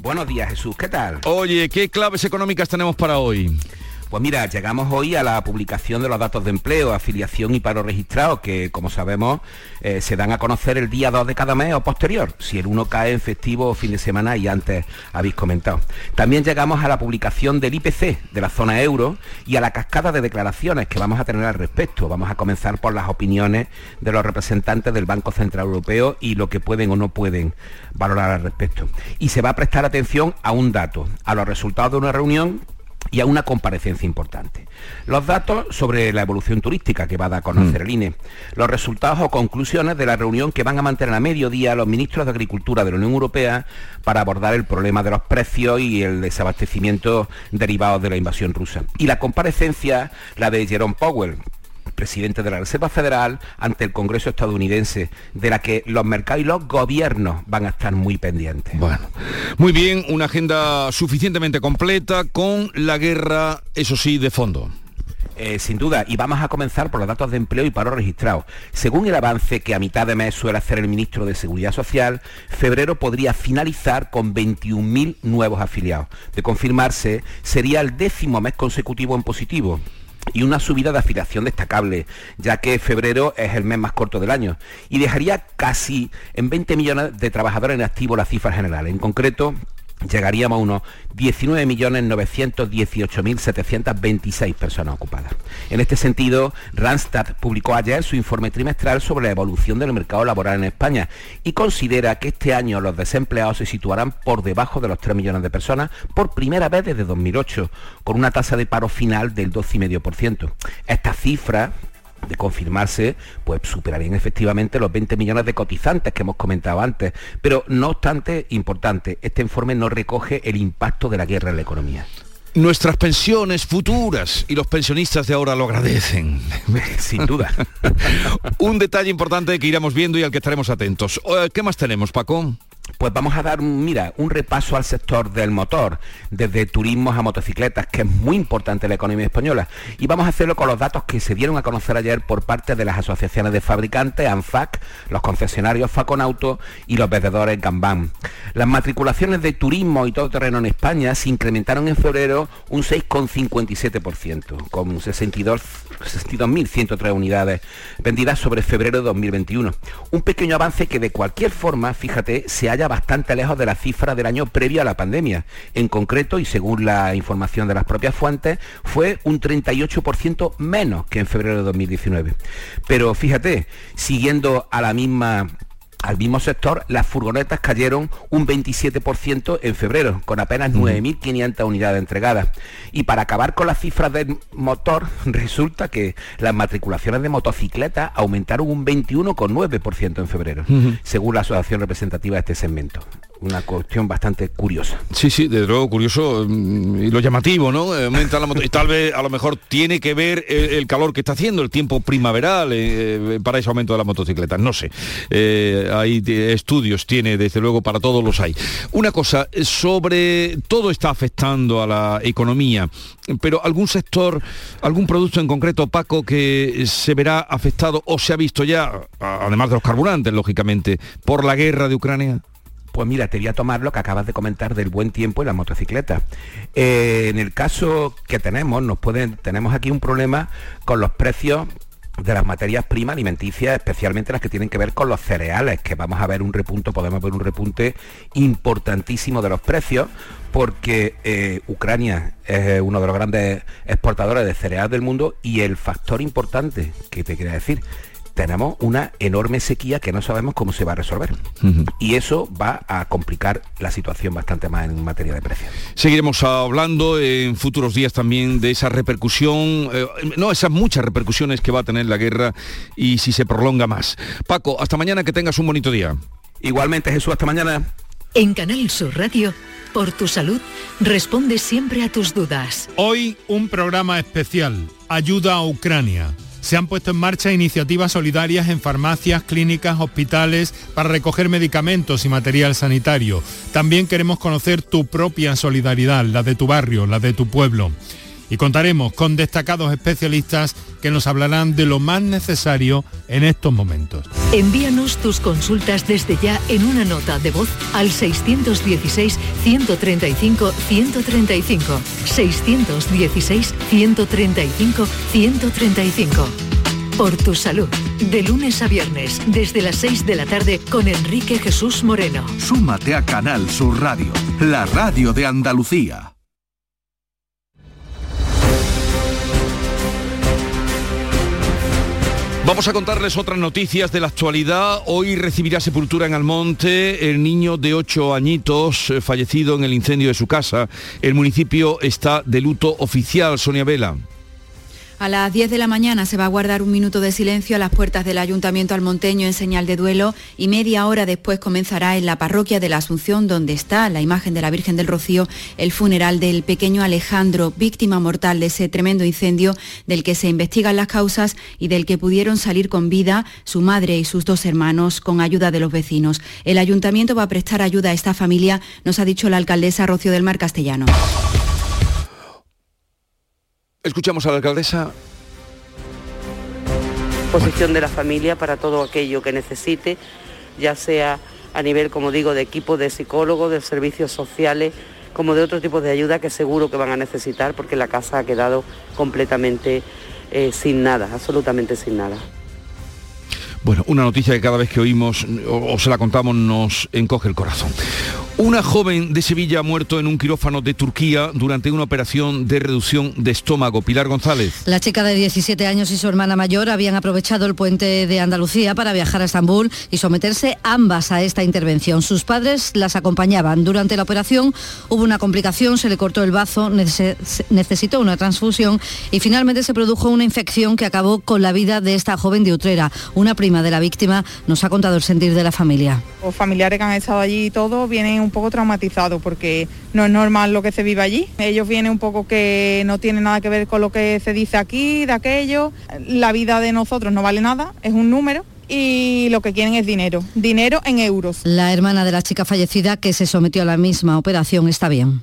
Buenos días, Jesús. ¿Qué tal? Oye, ¿qué claves económicas tenemos para hoy? Pues mira, llegamos hoy a la publicación de los datos de empleo, afiliación y paro registrado, que como sabemos eh, se dan a conocer el día 2 de cada mes o posterior, si el 1 cae en festivo o fin de semana y antes habéis comentado. También llegamos a la publicación del IPC de la zona euro y a la cascada de declaraciones que vamos a tener al respecto. Vamos a comenzar por las opiniones de los representantes del Banco Central Europeo y lo que pueden o no pueden valorar al respecto. Y se va a prestar atención a un dato, a los resultados de una reunión y a una comparecencia importante. Los datos sobre la evolución turística que va a dar a conocer mm. el INE, los resultados o conclusiones de la reunión que van a mantener a mediodía los ministros de Agricultura de la Unión Europea para abordar el problema de los precios y el desabastecimiento derivados de la invasión rusa. Y la comparecencia, la de Jerome Powell, presidente de la Reserva Federal, ante el Congreso estadounidense, de la que los mercados y los gobiernos van a estar muy pendientes. Bueno, muy bien, una agenda suficientemente completa con la guerra, eso sí, de fondo. Eh, sin duda, y vamos a comenzar por los datos de empleo y paro registrados. Según el avance que a mitad de mes suele hacer el ministro de Seguridad Social, febrero podría finalizar con 21.000 nuevos afiliados. De confirmarse, sería el décimo mes consecutivo en positivo y una subida de afiliación destacable, ya que febrero es el mes más corto del año, y dejaría casi en 20 millones de trabajadores en activo la cifra general. En concreto, llegaríamos a unos 19.918.726 personas ocupadas. En este sentido, Randstad publicó ayer su informe trimestral sobre la evolución del mercado laboral en España y considera que este año los desempleados se situarán por debajo de los 3 millones de personas por primera vez desde 2008, con una tasa de paro final del 12,5%. Esta cifra de confirmarse, pues superarían efectivamente los 20 millones de cotizantes que hemos comentado antes. Pero no obstante, importante, este informe no recoge el impacto de la guerra en la economía. Nuestras pensiones futuras y los pensionistas de ahora lo agradecen. Sin duda. Un detalle importante que iremos viendo y al que estaremos atentos. Eh, ¿Qué más tenemos, Paco? Pues vamos a dar, mira, un repaso al sector del motor, desde turismos a motocicletas, que es muy importante en la economía española. Y vamos a hacerlo con los datos que se dieron a conocer ayer por parte de las asociaciones de fabricantes, ANFAC, los concesionarios Faconauto y los vendedores Gambán. Las matriculaciones de turismo y todo terreno en España se incrementaron en febrero un 6,57%, con 62.103 unidades vendidas sobre febrero de 2021. Un pequeño avance que de cualquier forma, fíjate, se ha bastante lejos de la cifra del año previo a la pandemia. En concreto, y según la información de las propias fuentes, fue un 38% menos que en febrero de 2019. Pero fíjate, siguiendo a la misma al mismo sector, las furgonetas cayeron un 27% en febrero, con apenas 9.500 unidades entregadas. Y para acabar con las cifras del motor, resulta que las matriculaciones de motocicletas aumentaron un 21,9% en febrero, según la asociación representativa de este segmento una cuestión bastante curiosa. Sí, sí, desde luego curioso mm, y lo llamativo, ¿no? Eh, aumenta la y tal vez a lo mejor tiene que ver el, calor que está haciendo, el tiempo primaveral eh, eh, para ese aumento de las motocicletas, no sé. hay estudios, tiene, desde luego, para todos los hay. Una cosa, sobre todo está afectando a la economía, pero algún sector, algún producto en concreto, Paco, que se verá afectado o se ha visto ya, además de los carburantes, lógicamente, por la guerra de Ucrania. Pues mira, te voy a tomar lo que acabas de comentar del buen tiempo y la motocicleta. Eh, en el caso que tenemos, nos pueden, tenemos aquí un problema con los precios de las materias primas alimenticias, especialmente las que tienen que ver con los cereales, que vamos a ver un repunto, podemos ver un repunte importantísimo de los precios, porque eh, Ucrania es uno de los grandes exportadores de cereales del mundo y el factor importante que te quería decir tenemos una enorme sequía que no sabemos cómo se va a resolver. Y eso va a complicar la situación bastante más en materia de precios. Seguiremos hablando en futuros días también de esa repercusión, eh, no, esas muchas repercusiones que va a tener la guerra y si se prolonga más. Paco, hasta mañana, que tengas un bonito día. Igualmente, Jesús, hasta mañana. En Canal Sur Radio, por tu salud, responde siempre a tus dudas. Hoy un programa especial, Ayuda a Ucrania se han puesto en marcha iniciativas solidarias en farmacias, clínicas, hospitales para recoger medicamentos y material sanitario. También queremos conocer tu propia solidaridad, la de tu barrio, la de tu pueblo. Y contaremos con destacados especialistas que nos hablarán de lo más necesario en estos momentos. Envíanos tus consultas desde ya en una nota de voz al 616-135-135. 616-135-135. Por tu salud. De lunes a viernes, desde las 6 de la tarde, con Enrique Jesús Moreno. Súmate a Canal Sur Radio, la radio de Andalucía. Vamos a contarles otras noticias de la actualidad. Hoy recibirá sepultura en Almonte el niño de 8 añitos eh, fallecido en el incendio de su casa. El municipio está de luto oficial, Sonia Vela. A las 10 de la mañana se va a guardar un minuto de silencio a las puertas del Ayuntamiento almonteño en señal de duelo y media hora después comenzará en la parroquia de la Asunción, donde está la imagen de la Virgen del Rocío, el funeral del pequeño Alejandro, víctima mortal de ese tremendo incendio del que se investigan las causas y del que pudieron salir con vida su madre y sus dos hermanos con ayuda de los vecinos. El Ayuntamiento va a prestar ayuda a esta familia, nos ha dicho la alcaldesa Rocío del Mar Castellano. Escuchamos a la alcaldesa. Posición de la familia para todo aquello que necesite, ya sea a nivel, como digo, de equipo de psicólogos, de servicios sociales, como de otro tipo de ayuda que seguro que van a necesitar porque la casa ha quedado completamente eh, sin nada, absolutamente sin nada. Bueno, una noticia que cada vez que oímos o, se la contamos nos encoge el corazón. Una joven de Sevilla ha muerto en un quirófano de Turquía durante una operación de reducción de estómago. Pilar González. La chica de 17 años y su hermana mayor habían aprovechado el puente de Andalucía para viajar a Estambul y someterse ambas a esta intervención. Sus padres las acompañaban. Durante la operación hubo una complicación, se le cortó el bazo, nece- necesitó una transfusión y finalmente se produjo una infección que acabó con la vida de esta joven de Utrera. Una prima de la víctima nos ha contado el sentir de la familia. Los familiares que han estado allí y todo vienen un poco traumatizados porque no es normal lo que se vive allí. Ellos vienen un poco que no tienen nada que ver con lo que se dice aquí, de aquello. La vida de nosotros no vale nada, es un número y lo que quieren es dinero, dinero en euros. La hermana de la chica fallecida que se sometió a la misma operación está bien.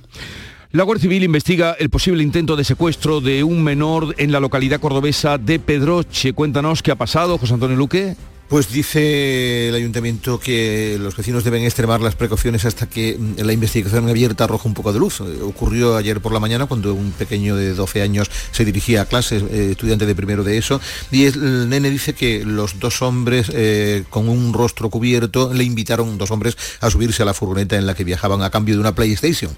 La Guardia Civil investiga el posible intento de secuestro de un menor en la localidad cordobesa de Pedroche. Cuéntanos qué ha pasado, José Antonio Luque. Pues dice el ayuntamiento que los vecinos deben extremar las precauciones hasta que mm, la investigación abierta arroja un poco de luz. Eh, Ocurrió ayer por la mañana cuando un pequeño de 12 años se dirigía a clases, eh, estudiante de primero de eso, y el, nene dice que los dos hombres eh, con un rostro cubierto le invitaron, dos hombres, a subirse a la furgoneta en la que viajaban a cambio de una PlayStation.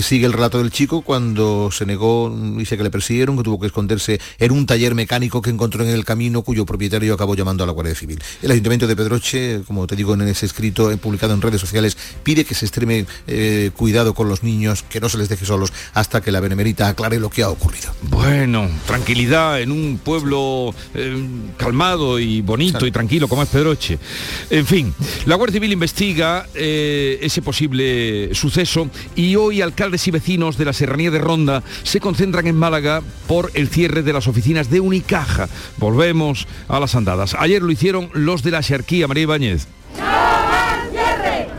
Sigue el relato del chico cuando se negó, mm, dice que le persiguieron, que tuvo que esconderse en un taller mecánico que encontró en el camino cuyo propietario acabó llamando a la Guardia Civil. El Ayuntamiento de Pedroche, como te digo en ese escrito eh, publicado en redes sociales, pide que se extreme eh, cuidado con los niños, que no se les deje solos hasta que la Benemerita aclare lo que ha ocurrido. Bueno, tranquilidad en un pueblo eh, calmado y bonito y tranquilo como es Pedroche. En fin, la Guardia Civil investiga eh, ese posible suceso y hoy alcaldes y vecinos de la Serranía de Ronda se concentran en Málaga por el cierre de las oficinas de Unicaja. Volvemos a las andadas. Ayer lo hicieron los de la Xarquía, María Ibáñez.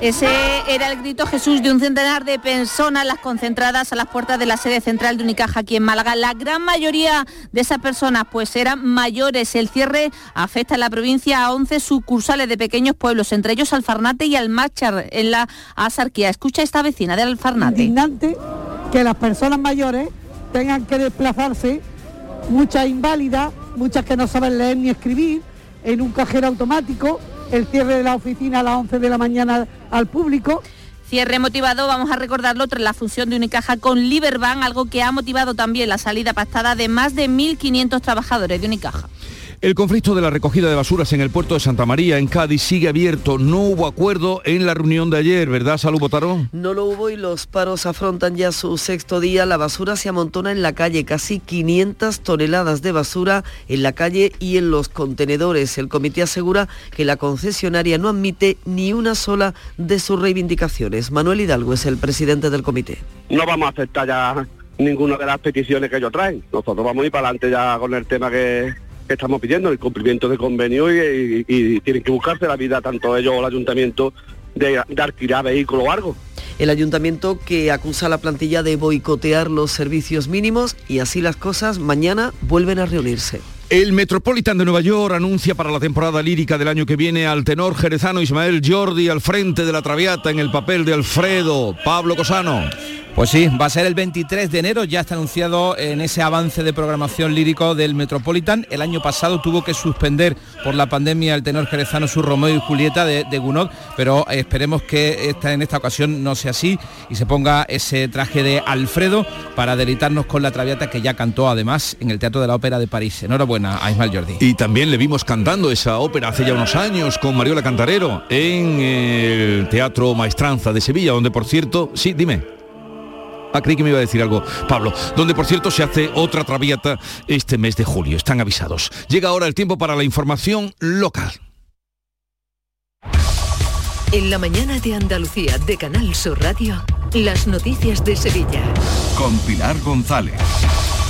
Ese era el grito Jesús de un centenar de personas las concentradas a las puertas de la sede central de Unicaja aquí en Málaga. La gran mayoría de esas personas pues eran mayores. El cierre afecta en la provincia a 11 sucursales de pequeños pueblos, entre ellos Alfarnate y Almáchar en la Asarquía. Escucha esta vecina de Alfarnate. indignante que las personas mayores tengan que desplazarse, muchas inválidas, muchas que no saben leer ni escribir, en un cajero automático, el cierre de la oficina a las 11 de la mañana al público. Cierre motivado, vamos a recordarlo, tras la fusión de Unicaja con Liberbank, algo que ha motivado también la salida pactada de más de 1.500 trabajadores de Unicaja. El conflicto de la recogida de basuras en el puerto de Santa María, en Cádiz, sigue abierto. No hubo acuerdo en la reunión de ayer, ¿verdad, Salud Botarón? No lo hubo y los paros afrontan ya su sexto día. La basura se amontona en la calle, casi 500 toneladas de basura en la calle y en los contenedores. El comité asegura que la concesionaria no admite ni una sola de sus reivindicaciones. Manuel Hidalgo es el presidente del comité. no vamos a aceptar ya ninguna de las peticiones que ellos traen. Nosotros vamos a ir para adelante ya con el tema que, que estamos pidiendo, el cumplimiento de convenio y, y- y tienen que buscarse la vida tanto ellos o el ayuntamiento de, de alquilar vehículos o algo. El ayuntamiento que acusa a la plantilla de boicotear los servicios mínimos y así las cosas mañana vuelven a reunirse. El Metropolitan de Nueva York anuncia para la temporada lírica del año que viene al tenor jerezano Ismael Jordi al frente de la Traviata en el papel de Alfredo Pablo Cosano. Pues sí, va a ser el 23 de enero, ya está anunciado en ese avance de programación lírico del Metropolitan. El año pasado tuvo que suspender por la pandemia el tenor jerezano su Romeo y Julieta de, de Gounod, pero esperemos que esta, en esta ocasión no sea así y se ponga ese traje de Alfredo para deleitarnos con la Traviata que ya cantó además en el Teatro de la Ópera de París. Enhorabuena a Ismael Jordi. Y también le vimos cantando esa ópera hace ya unos años con Mariola Cantarero en el Teatro Maestranza de Sevilla, donde por cierto, sí, dime. Ah, creí que me iba a decir algo, Pablo, donde por cierto se hace otra traviata este mes de julio. Están avisados. Llega ahora el tiempo para la información local. En la mañana de Andalucía de Canal Sur Radio, las noticias de Sevilla. Con Pilar González.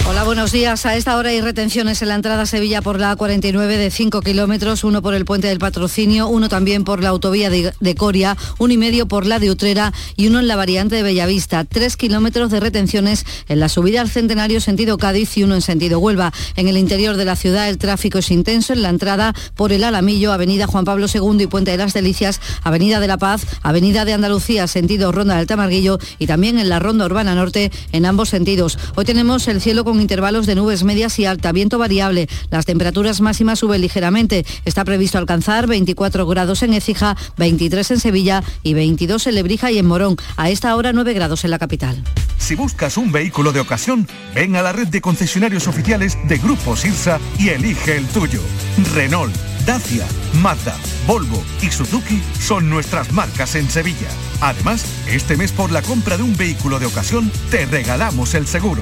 Hola, buenos días. A esta hora hay retenciones en la entrada a Sevilla por la A49 de 5 kilómetros, uno por el puente del patrocinio, uno también por la autovía de, Coria, uno y medio por la de Utrera y uno en la variante de Bellavista. Tres kilómetros de retenciones en la subida al Centenario sentido Cádiz y uno en sentido Huelva. En el interior de la ciudad el tráfico es intenso en la entrada por el Alamillo, Avenida Juan Pablo II y Puente de las Delicias, Avenida de la Paz, Avenida de Andalucía, sentido Ronda del Tamarguillo y también en la Ronda Urbana Norte en ambos sentidos. Hoy tenemos el cielo con intervalos de nubes medias y alta, viento variable. Las temperaturas máximas suben ligeramente. Está previsto alcanzar 24 grados en Écija, 23 en Sevilla y 22 en Lebrija y en Morón. A esta hora 9 grados en la capital. Si buscas un vehículo de ocasión, ven a la red de concesionarios oficiales de Grupo Sirsa y elige el tuyo. Renault, Dacia, Mazda, Volvo y Suzuki son nuestras marcas en Sevilla. Además, este mes por la compra de un vehículo de ocasión te regalamos el seguro.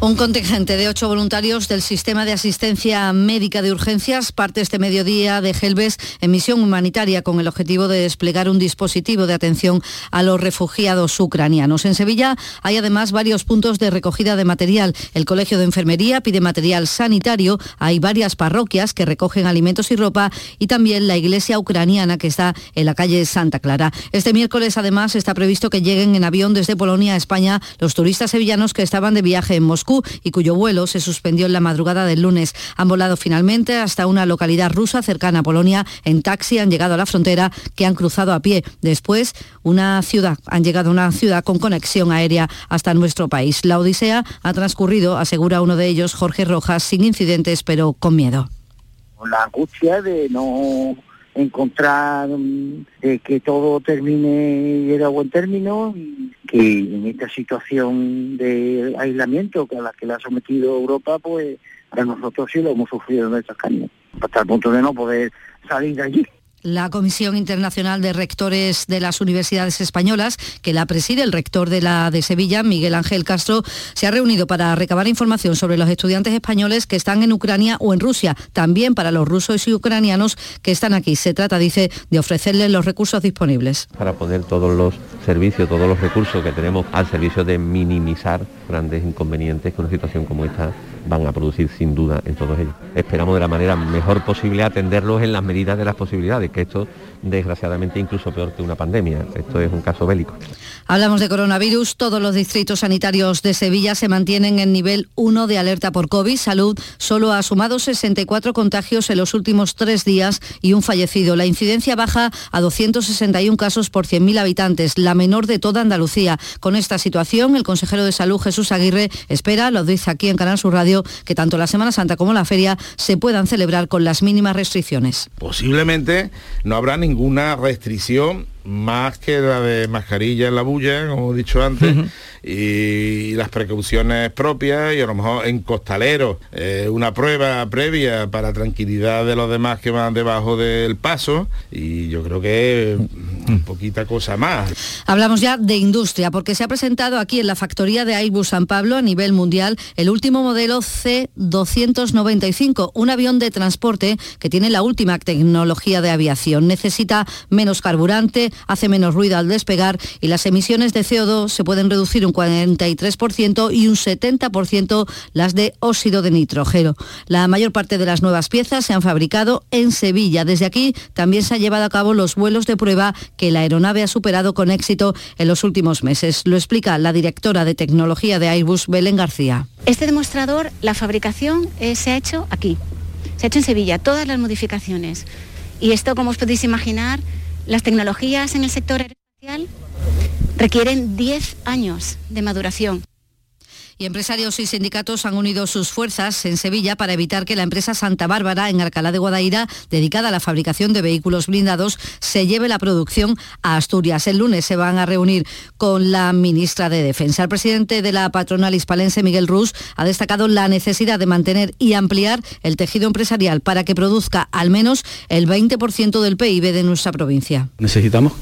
Un contingente de ocho voluntarios del Sistema de Asistencia Médica de Urgencias parte este mediodía de Gelbes en misión humanitaria con el objetivo de desplegar un dispositivo de atención a los refugiados ucranianos. En Sevilla hay además varios puntos de recogida de material. El Colegio de Enfermería pide material sanitario, hay varias parroquias que recogen alimentos y ropa y también la iglesia ucraniana que está en la calle Santa Clara. Este miércoles además está previsto que lleguen en avión desde Polonia a España los turistas sevillanos que estaban de viaje en Moscú y cuyo vuelo se suspendió en la madrugada del lunes. Han volado finalmente hasta una localidad rusa cercana a Polonia. En taxi han llegado a la frontera que han cruzado a pie. Después, una ciudad, han llegado a una ciudad con conexión aérea hasta nuestro país. La odisea ha transcurrido, asegura uno de ellos, Jorge Rojas, sin incidentes, pero con miedo. La angustia de no encontrar de que todo termine y era buen término que en esta situación de aislamiento a la que la ha sometido Europa, pues a nosotros sí lo hemos sufrido en nuestras carnes, hasta el punto de no poder salir de allí. La Comisión Internacional de Rectores de las Universidades Españolas, que la preside el rector de la de Sevilla, Miguel Ángel Castro, se ha reunido para recabar información sobre los estudiantes españoles que están en Ucrania o en Rusia, también para los rusos y ucranianos que están aquí. Se trata, dice, de ofrecerles los recursos disponibles. Para poner todos los servicios, todos los recursos que tenemos al servicio de minimizar grandes inconvenientes que una situación como esta van a producir sin duda en todos ellos. Esperamos de la manera mejor posible atenderlos en las medidas de las posibilidades, que esto desgraciadamente incluso peor que una pandemia. Esto es un caso bélico. Hablamos de coronavirus. Todos los distritos sanitarios de Sevilla se mantienen en nivel 1 de alerta por COVID. Salud solo ha sumado 64 contagios en los últimos tres días y un fallecido. La incidencia baja a 261 casos por 100.000 habitantes, la menor de toda Andalucía. Con esta situación, el consejero de Salud, Jesús Aguirre, espera, lo dice aquí en Canal Sur Radio, que tanto la Semana Santa como la feria se puedan celebrar con las mínimas restricciones. Posiblemente no habrá ninguna restricción más que la de mascarilla en la bulla, como he dicho antes. Y las precauciones propias y a lo mejor en costaleros eh, una prueba previa para tranquilidad de los demás que van debajo del paso y yo creo que poquita cosa más. Hablamos ya de industria, porque se ha presentado aquí en la factoría de Airbus San Pablo a nivel mundial el último modelo C-295, un avión de transporte que tiene la última tecnología de aviación. Necesita menos carburante, hace menos ruido al despegar y las emisiones de CO2 se pueden reducir un 43% y un 70% las de óxido de nitrógeno. La mayor parte de las nuevas piezas se han fabricado en Sevilla. Desde aquí también se han llevado a cabo los vuelos de prueba que la aeronave ha superado con éxito en los últimos meses. Lo explica la directora de tecnología de Airbus, Belén García. Este demostrador, la fabricación eh, se ha hecho aquí, se ha hecho en Sevilla, todas las modificaciones. Y esto, como os podéis imaginar, las tecnologías en el sector aeroespacial requieren 10 años de maduración. Y empresarios y sindicatos han unido sus fuerzas en Sevilla para evitar que la empresa Santa Bárbara, en Alcalá de Guadaira, dedicada a la fabricación de vehículos blindados, se lleve la producción a Asturias. El lunes se van a reunir con la ministra de Defensa. El presidente de la patronal hispalense, Miguel Rus, ha destacado la necesidad de mantener y ampliar el tejido empresarial para que produzca al menos el 20% del PIB de nuestra provincia. Necesitamos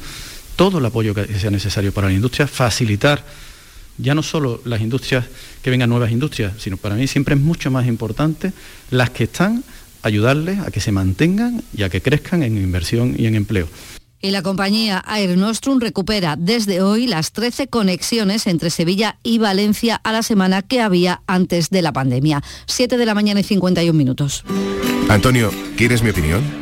todo el apoyo que sea necesario para la industria, facilitar ya no solo las industrias, que vengan nuevas industrias, sino para mí siempre es mucho más importante las que están, ayudarles a que se mantengan y a que crezcan en inversión y en empleo. Y la compañía Air Nostrum recupera desde hoy las 13 conexiones entre Sevilla y Valencia a la semana que había antes de la pandemia. 7 de la mañana y 51 minutos. Antonio, ¿quieres mi opinión?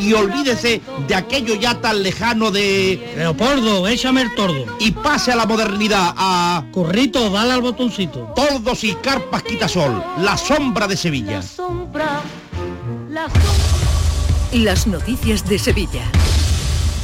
y olvídese de aquello ya tan lejano de... Leopoldo, échame el tordo. Y pase a la modernidad, a... Corrito, dale al botoncito. Tordos y carpas quitasol, la sombra de Sevilla. La sombra, la sombra. Las noticias de Sevilla.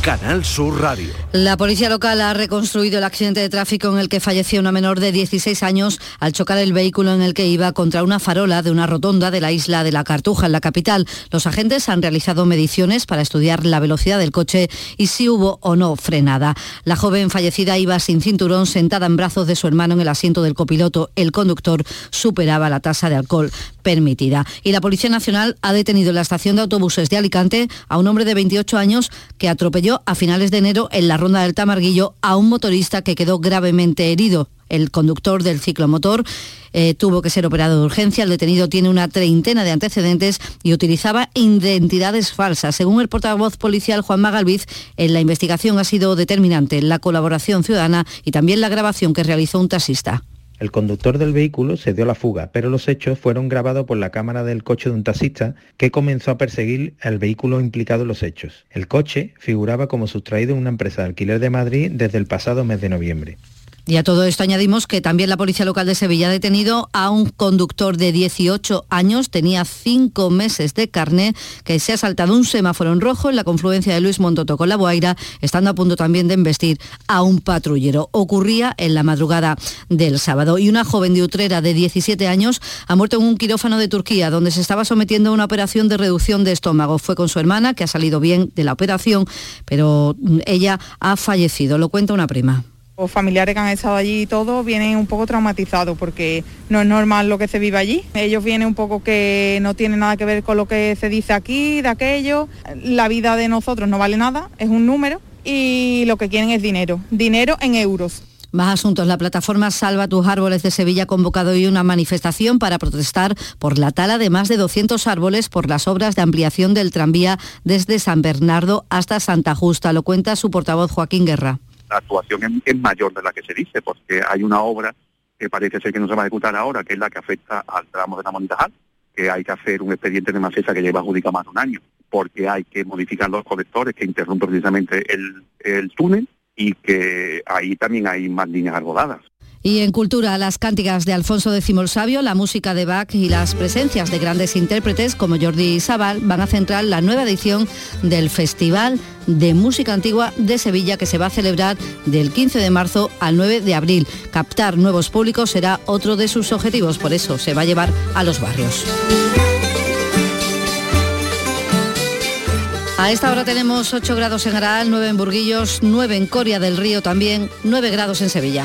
Canal Sur Radio. La policía local ha reconstruido el accidente de tráfico en el que falleció una menor de 16 años al chocar el vehículo en el que iba contra una farola de una rotonda de la isla de la Cartuja, en la capital. Los agentes han realizado mediciones para estudiar la velocidad del coche y si hubo o no frenada. La joven fallecida iba sin cinturón, sentada en brazos de su hermano en el asiento del copiloto. El conductor superaba la tasa de alcohol permitida. Y la Policía Nacional ha detenido en la estación de autobuses de Alicante a un hombre de 28 años que atropelló a finales de enero en la ronda del Tamarguillo a un motorista que quedó gravemente herido. El conductor del ciclomotor eh, tuvo que ser operado de urgencia. El detenido tiene una treintena de antecedentes y utilizaba identidades falsas. Según el portavoz policial Juan Magalviz, en la investigación ha sido determinante la colaboración ciudadana y también la grabación que realizó un taxista. El conductor del vehículo se dio la fuga, pero los hechos fueron grabados por la cámara del coche de un taxista que comenzó a perseguir al vehículo implicado en los hechos. El coche figuraba como sustraído en una empresa de alquiler de Madrid desde el pasado mes de noviembre. Y a todo esto añadimos que también la Policía Local de Sevilla ha detenido a un conductor de 18 años, tenía cinco meses de carnet, que se ha saltado un semáforo en rojo en la confluencia de Luis Montoto con la Boaira, estando a punto también de embestir a un patrullero. Ocurría en la madrugada del sábado. Y una joven de Utrera de 17 años ha muerto en un quirófano de Turquía, donde se estaba sometiendo a una operación de reducción de estómago. Fue con su hermana, que ha salido bien de la operación, pero ella ha fallecido. Lo cuenta una prima. Los familiares que han estado allí y todo vienen un poco traumatizados porque no es normal lo que se vive allí. Ellos vienen un poco que no tienen nada que ver con lo que se dice aquí, de aquello. La vida de nosotros no vale nada, es un número y lo que quieren es dinero, dinero en euros. Más asuntos. La plataforma Salva tus árboles de Sevilla ha convocado hoy una manifestación para protestar por la tala de más de 200 árboles por las obras de ampliación del tranvía desde San Bernardo hasta Santa Justa. Lo cuenta su portavoz Joaquín Guerra la actuación es, mayor de la que se dice, porque hay una obra que parece ser que no se va a ejecutar ahora, que es la que afecta al tramo de la Montajal, porque hay que hacer un expediente de Macesa que lleva adjudicado más de un año, porque hay que modificar los colectores que interrumpen precisamente el, el túnel y que ahí también hay más líneas arboladas. Y en cultura, las cánticas de Alfonso X el Sabio, la música de Bach y las presencias de grandes intérpretes como Jordi Sabal van a centrar la nueva edición del Festival de Música Antigua de Sevilla que se va a celebrar del 15 de marzo al 9 de abril. Captar nuevos públicos será otro de sus objetivos, por eso se va a llevar a los barrios. A esta hora tenemos 8 grados en Araal, 9 en Burguillos, 9 en Coria del Río también, 9 grados en Sevilla.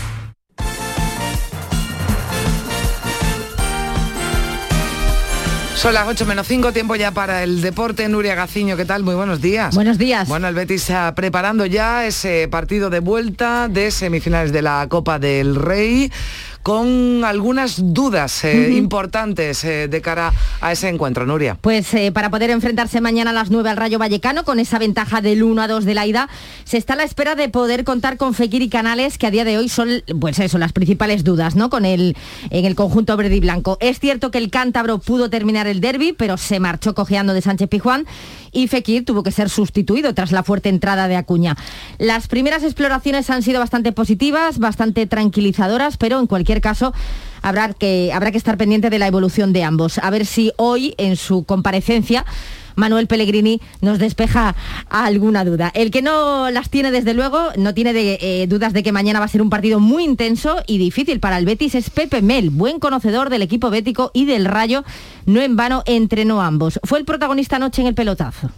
Son las 8 menos 5, tiempo ya para el deporte. Nuria Gaciño, ¿qué tal? Muy buenos días. Buenos días. Bueno, el Betis está preparando ya ese partido de vuelta de semifinales de la Copa del Rey con algunas dudas eh, importantes eh, de cara a ese encuentro, Nuria. Pues eh, para poder enfrentarse mañana a las 9 al Rayo Vallecano, con esa ventaja del 1 a 2 de la ida, se está a la espera de poder contar con Fekir y Canales, que a día de hoy son, pues eso, las principales dudas, ¿no? Con el, en el conjunto verde y blanco. Es cierto que el cántabro pudo terminar el derby, pero se marchó cojeando de Sánchez Pijuán y Fekir tuvo que ser sustituido tras la fuerte entrada de Acuña. Las primeras exploraciones han sido bastante positivas, bastante tranquilizadoras, pero en cualquier caso habrá que, habrá que estar pendiente de la evolución de ambos. A ver si hoy, en su comparecencia, Manuel Pellegrini nos despeja alguna duda. El que no las tiene desde luego, no tiene eh, dudas de que mañana va a ser un partido muy intenso y difícil para el Betis, es Pepe Mel, buen conocedor del equipo bético y del Rayo, no en vano entrenó ambos. Fue el protagonista anoche en el pelotazo.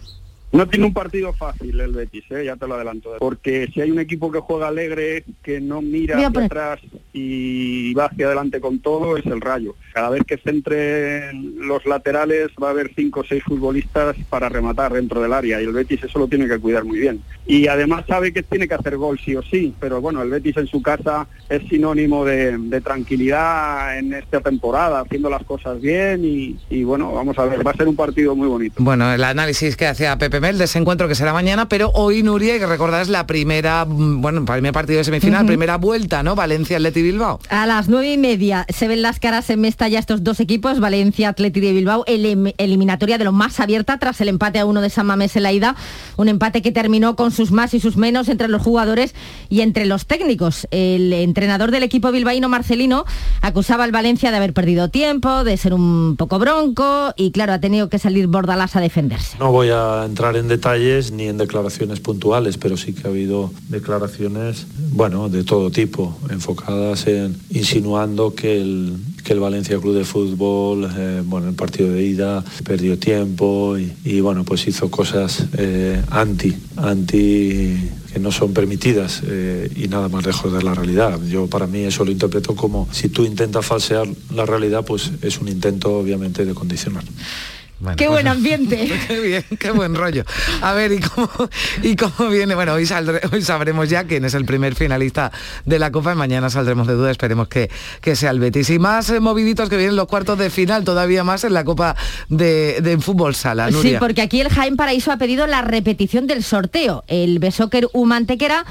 No tiene un partido fácil el Betis, ¿eh? ya te lo adelanto. Porque si hay un equipo que juega alegre, que no mira hacia atrás y va hacia adelante con todo, es el Rayo. Cada vez que centre los laterales va a haber cinco o seis futbolistas para rematar dentro del área y el Betis eso lo tiene que cuidar muy bien. Y además sabe que tiene que hacer gol sí o sí, pero bueno, el Betis en su casa es sinónimo de, tranquilidad en esta temporada, haciendo las cosas bien y, y bueno, vamos a ver, va a ser un partido muy bonito. Bueno, el análisis que hacía Pepe el de ese encuentro que será mañana, pero hoy, Nuria, que recordar es la primera, mm, bueno, primer partido de semifinal, primera vuelta, ¿no? Valencia, Atleti Bilbao. A las nueve y media se ven las caras en Mestalla estos dos equipos, Valencia, Atleti de Bilbao, el, eliminatoria de lo más abierta tras el empate a uno de San Mamés en la ida, un empate que terminó con sus más y sus menos entre los jugadores y entre los técnicos. El entrenador del equipo bilbaíno, Marcelino, acusaba al Valencia de haber perdido tiempo, de ser un poco bronco y claro, ha tenido que salir Bordalás a defenderse. No voy a entrar en detalles ni en declaraciones puntuales, pero sí que ha habido declaraciones, bueno, de todo tipo, enfocadas en insinuando que el, que el Valencia Club de Fútbol, eh, bueno, el partido de ida perdió tiempo y, bueno, pues hizo cosas eh, anti, anti que no son permitidas eh, y nada más lejos de la realidad. Yo para mí eso lo interpreto como si tú intentas falsear la realidad, pues es un intento obviamente de condicionar qué buen pues, ambiente. qué bien, qué buen rollo. A ver, ¿y cómo, y cómo viene? Bueno, hoy, hoy sabremos ya quién es el primer finalista de la Copa y mañana saldremos de duda, esperemos que, que sea el Betis. Y más eh, moviditos que vienen los cuartos de final, todavía más en la Copa de, Fútbol Sala. Sí, porque aquí el Jaime Paraíso ha pedido la repetición del sorteo. El Besóquer Humantequera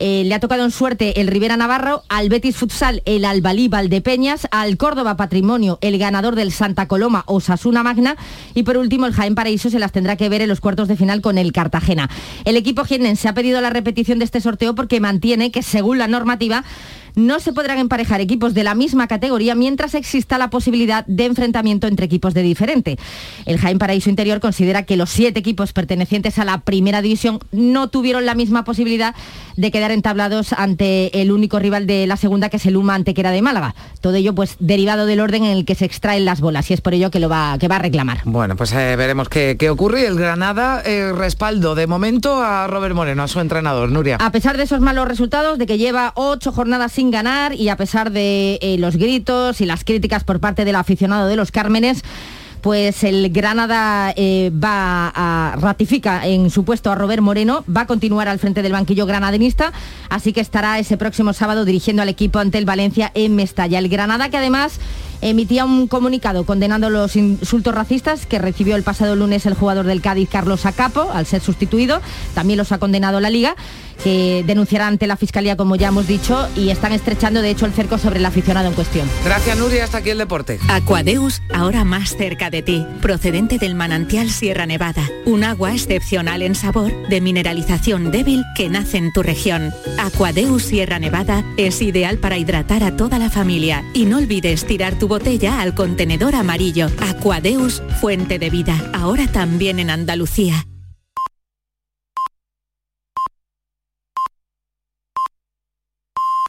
eh, le ha tocado en suerte el Rivera Navarro, al Betis Futsal el Albalí Valdepeñas, al Córdoba Patrimonio el ganador del Santa Coloma Osasuna Magna y por último el Jaén Paraíso se las tendrá que ver en los cuartos de final con el Cartagena. El equipo se ha pedido la repetición de este sorteo porque mantiene que según la normativa no se podrán emparejar equipos de la misma categoría mientras exista la posibilidad de enfrentamiento entre equipos de diferente. El Jaén Paraíso Interior considera que los siete equipos pertenecientes a la primera división no tuvieron la misma posibilidad de quedar entablados ante el único rival de la segunda, que es el Uma Antequera de Málaga. Todo ello pues derivado del orden en el que se extraen las bolas y es por ello que lo va, que va a reclamar. Bueno, pues eh, veremos qué, ocurre. El Granada eh, respaldo de momento a Robert Moreno, a su entrenador, Nuria. A pesar de esos malos resultados, de que lleva ocho jornadas sin ganar y a pesar de eh, los gritos y las críticas por parte del aficionado de los Cármenes, pues el Granada eh, va a ratifica en su puesto a Robert Moreno, va a continuar al frente del banquillo granadenista, así que estará ese próximo sábado dirigiendo al equipo ante el Valencia en Mestalla. El Granada que además emitía un comunicado condenando los insultos racistas que recibió el pasado lunes el jugador del Cádiz Carlos Acapo al ser sustituido. También los ha condenado la liga que denunciará ante la Fiscalía, como ya hemos dicho, y están estrechando, de hecho, el cerco sobre el aficionado en cuestión. Gracias, Nuria. Hasta aquí el deporte. Aquadeus, ahora más cerca de ti, procedente del manantial Sierra Nevada. Un agua excepcional en sabor, de mineralización débil que nace en tu región. Aquadeus Sierra Nevada es ideal para hidratar a toda la familia. Y no olvides tirar tu botella al contenedor amarillo. Aquadeus, fuente de vida, ahora también en Andalucía.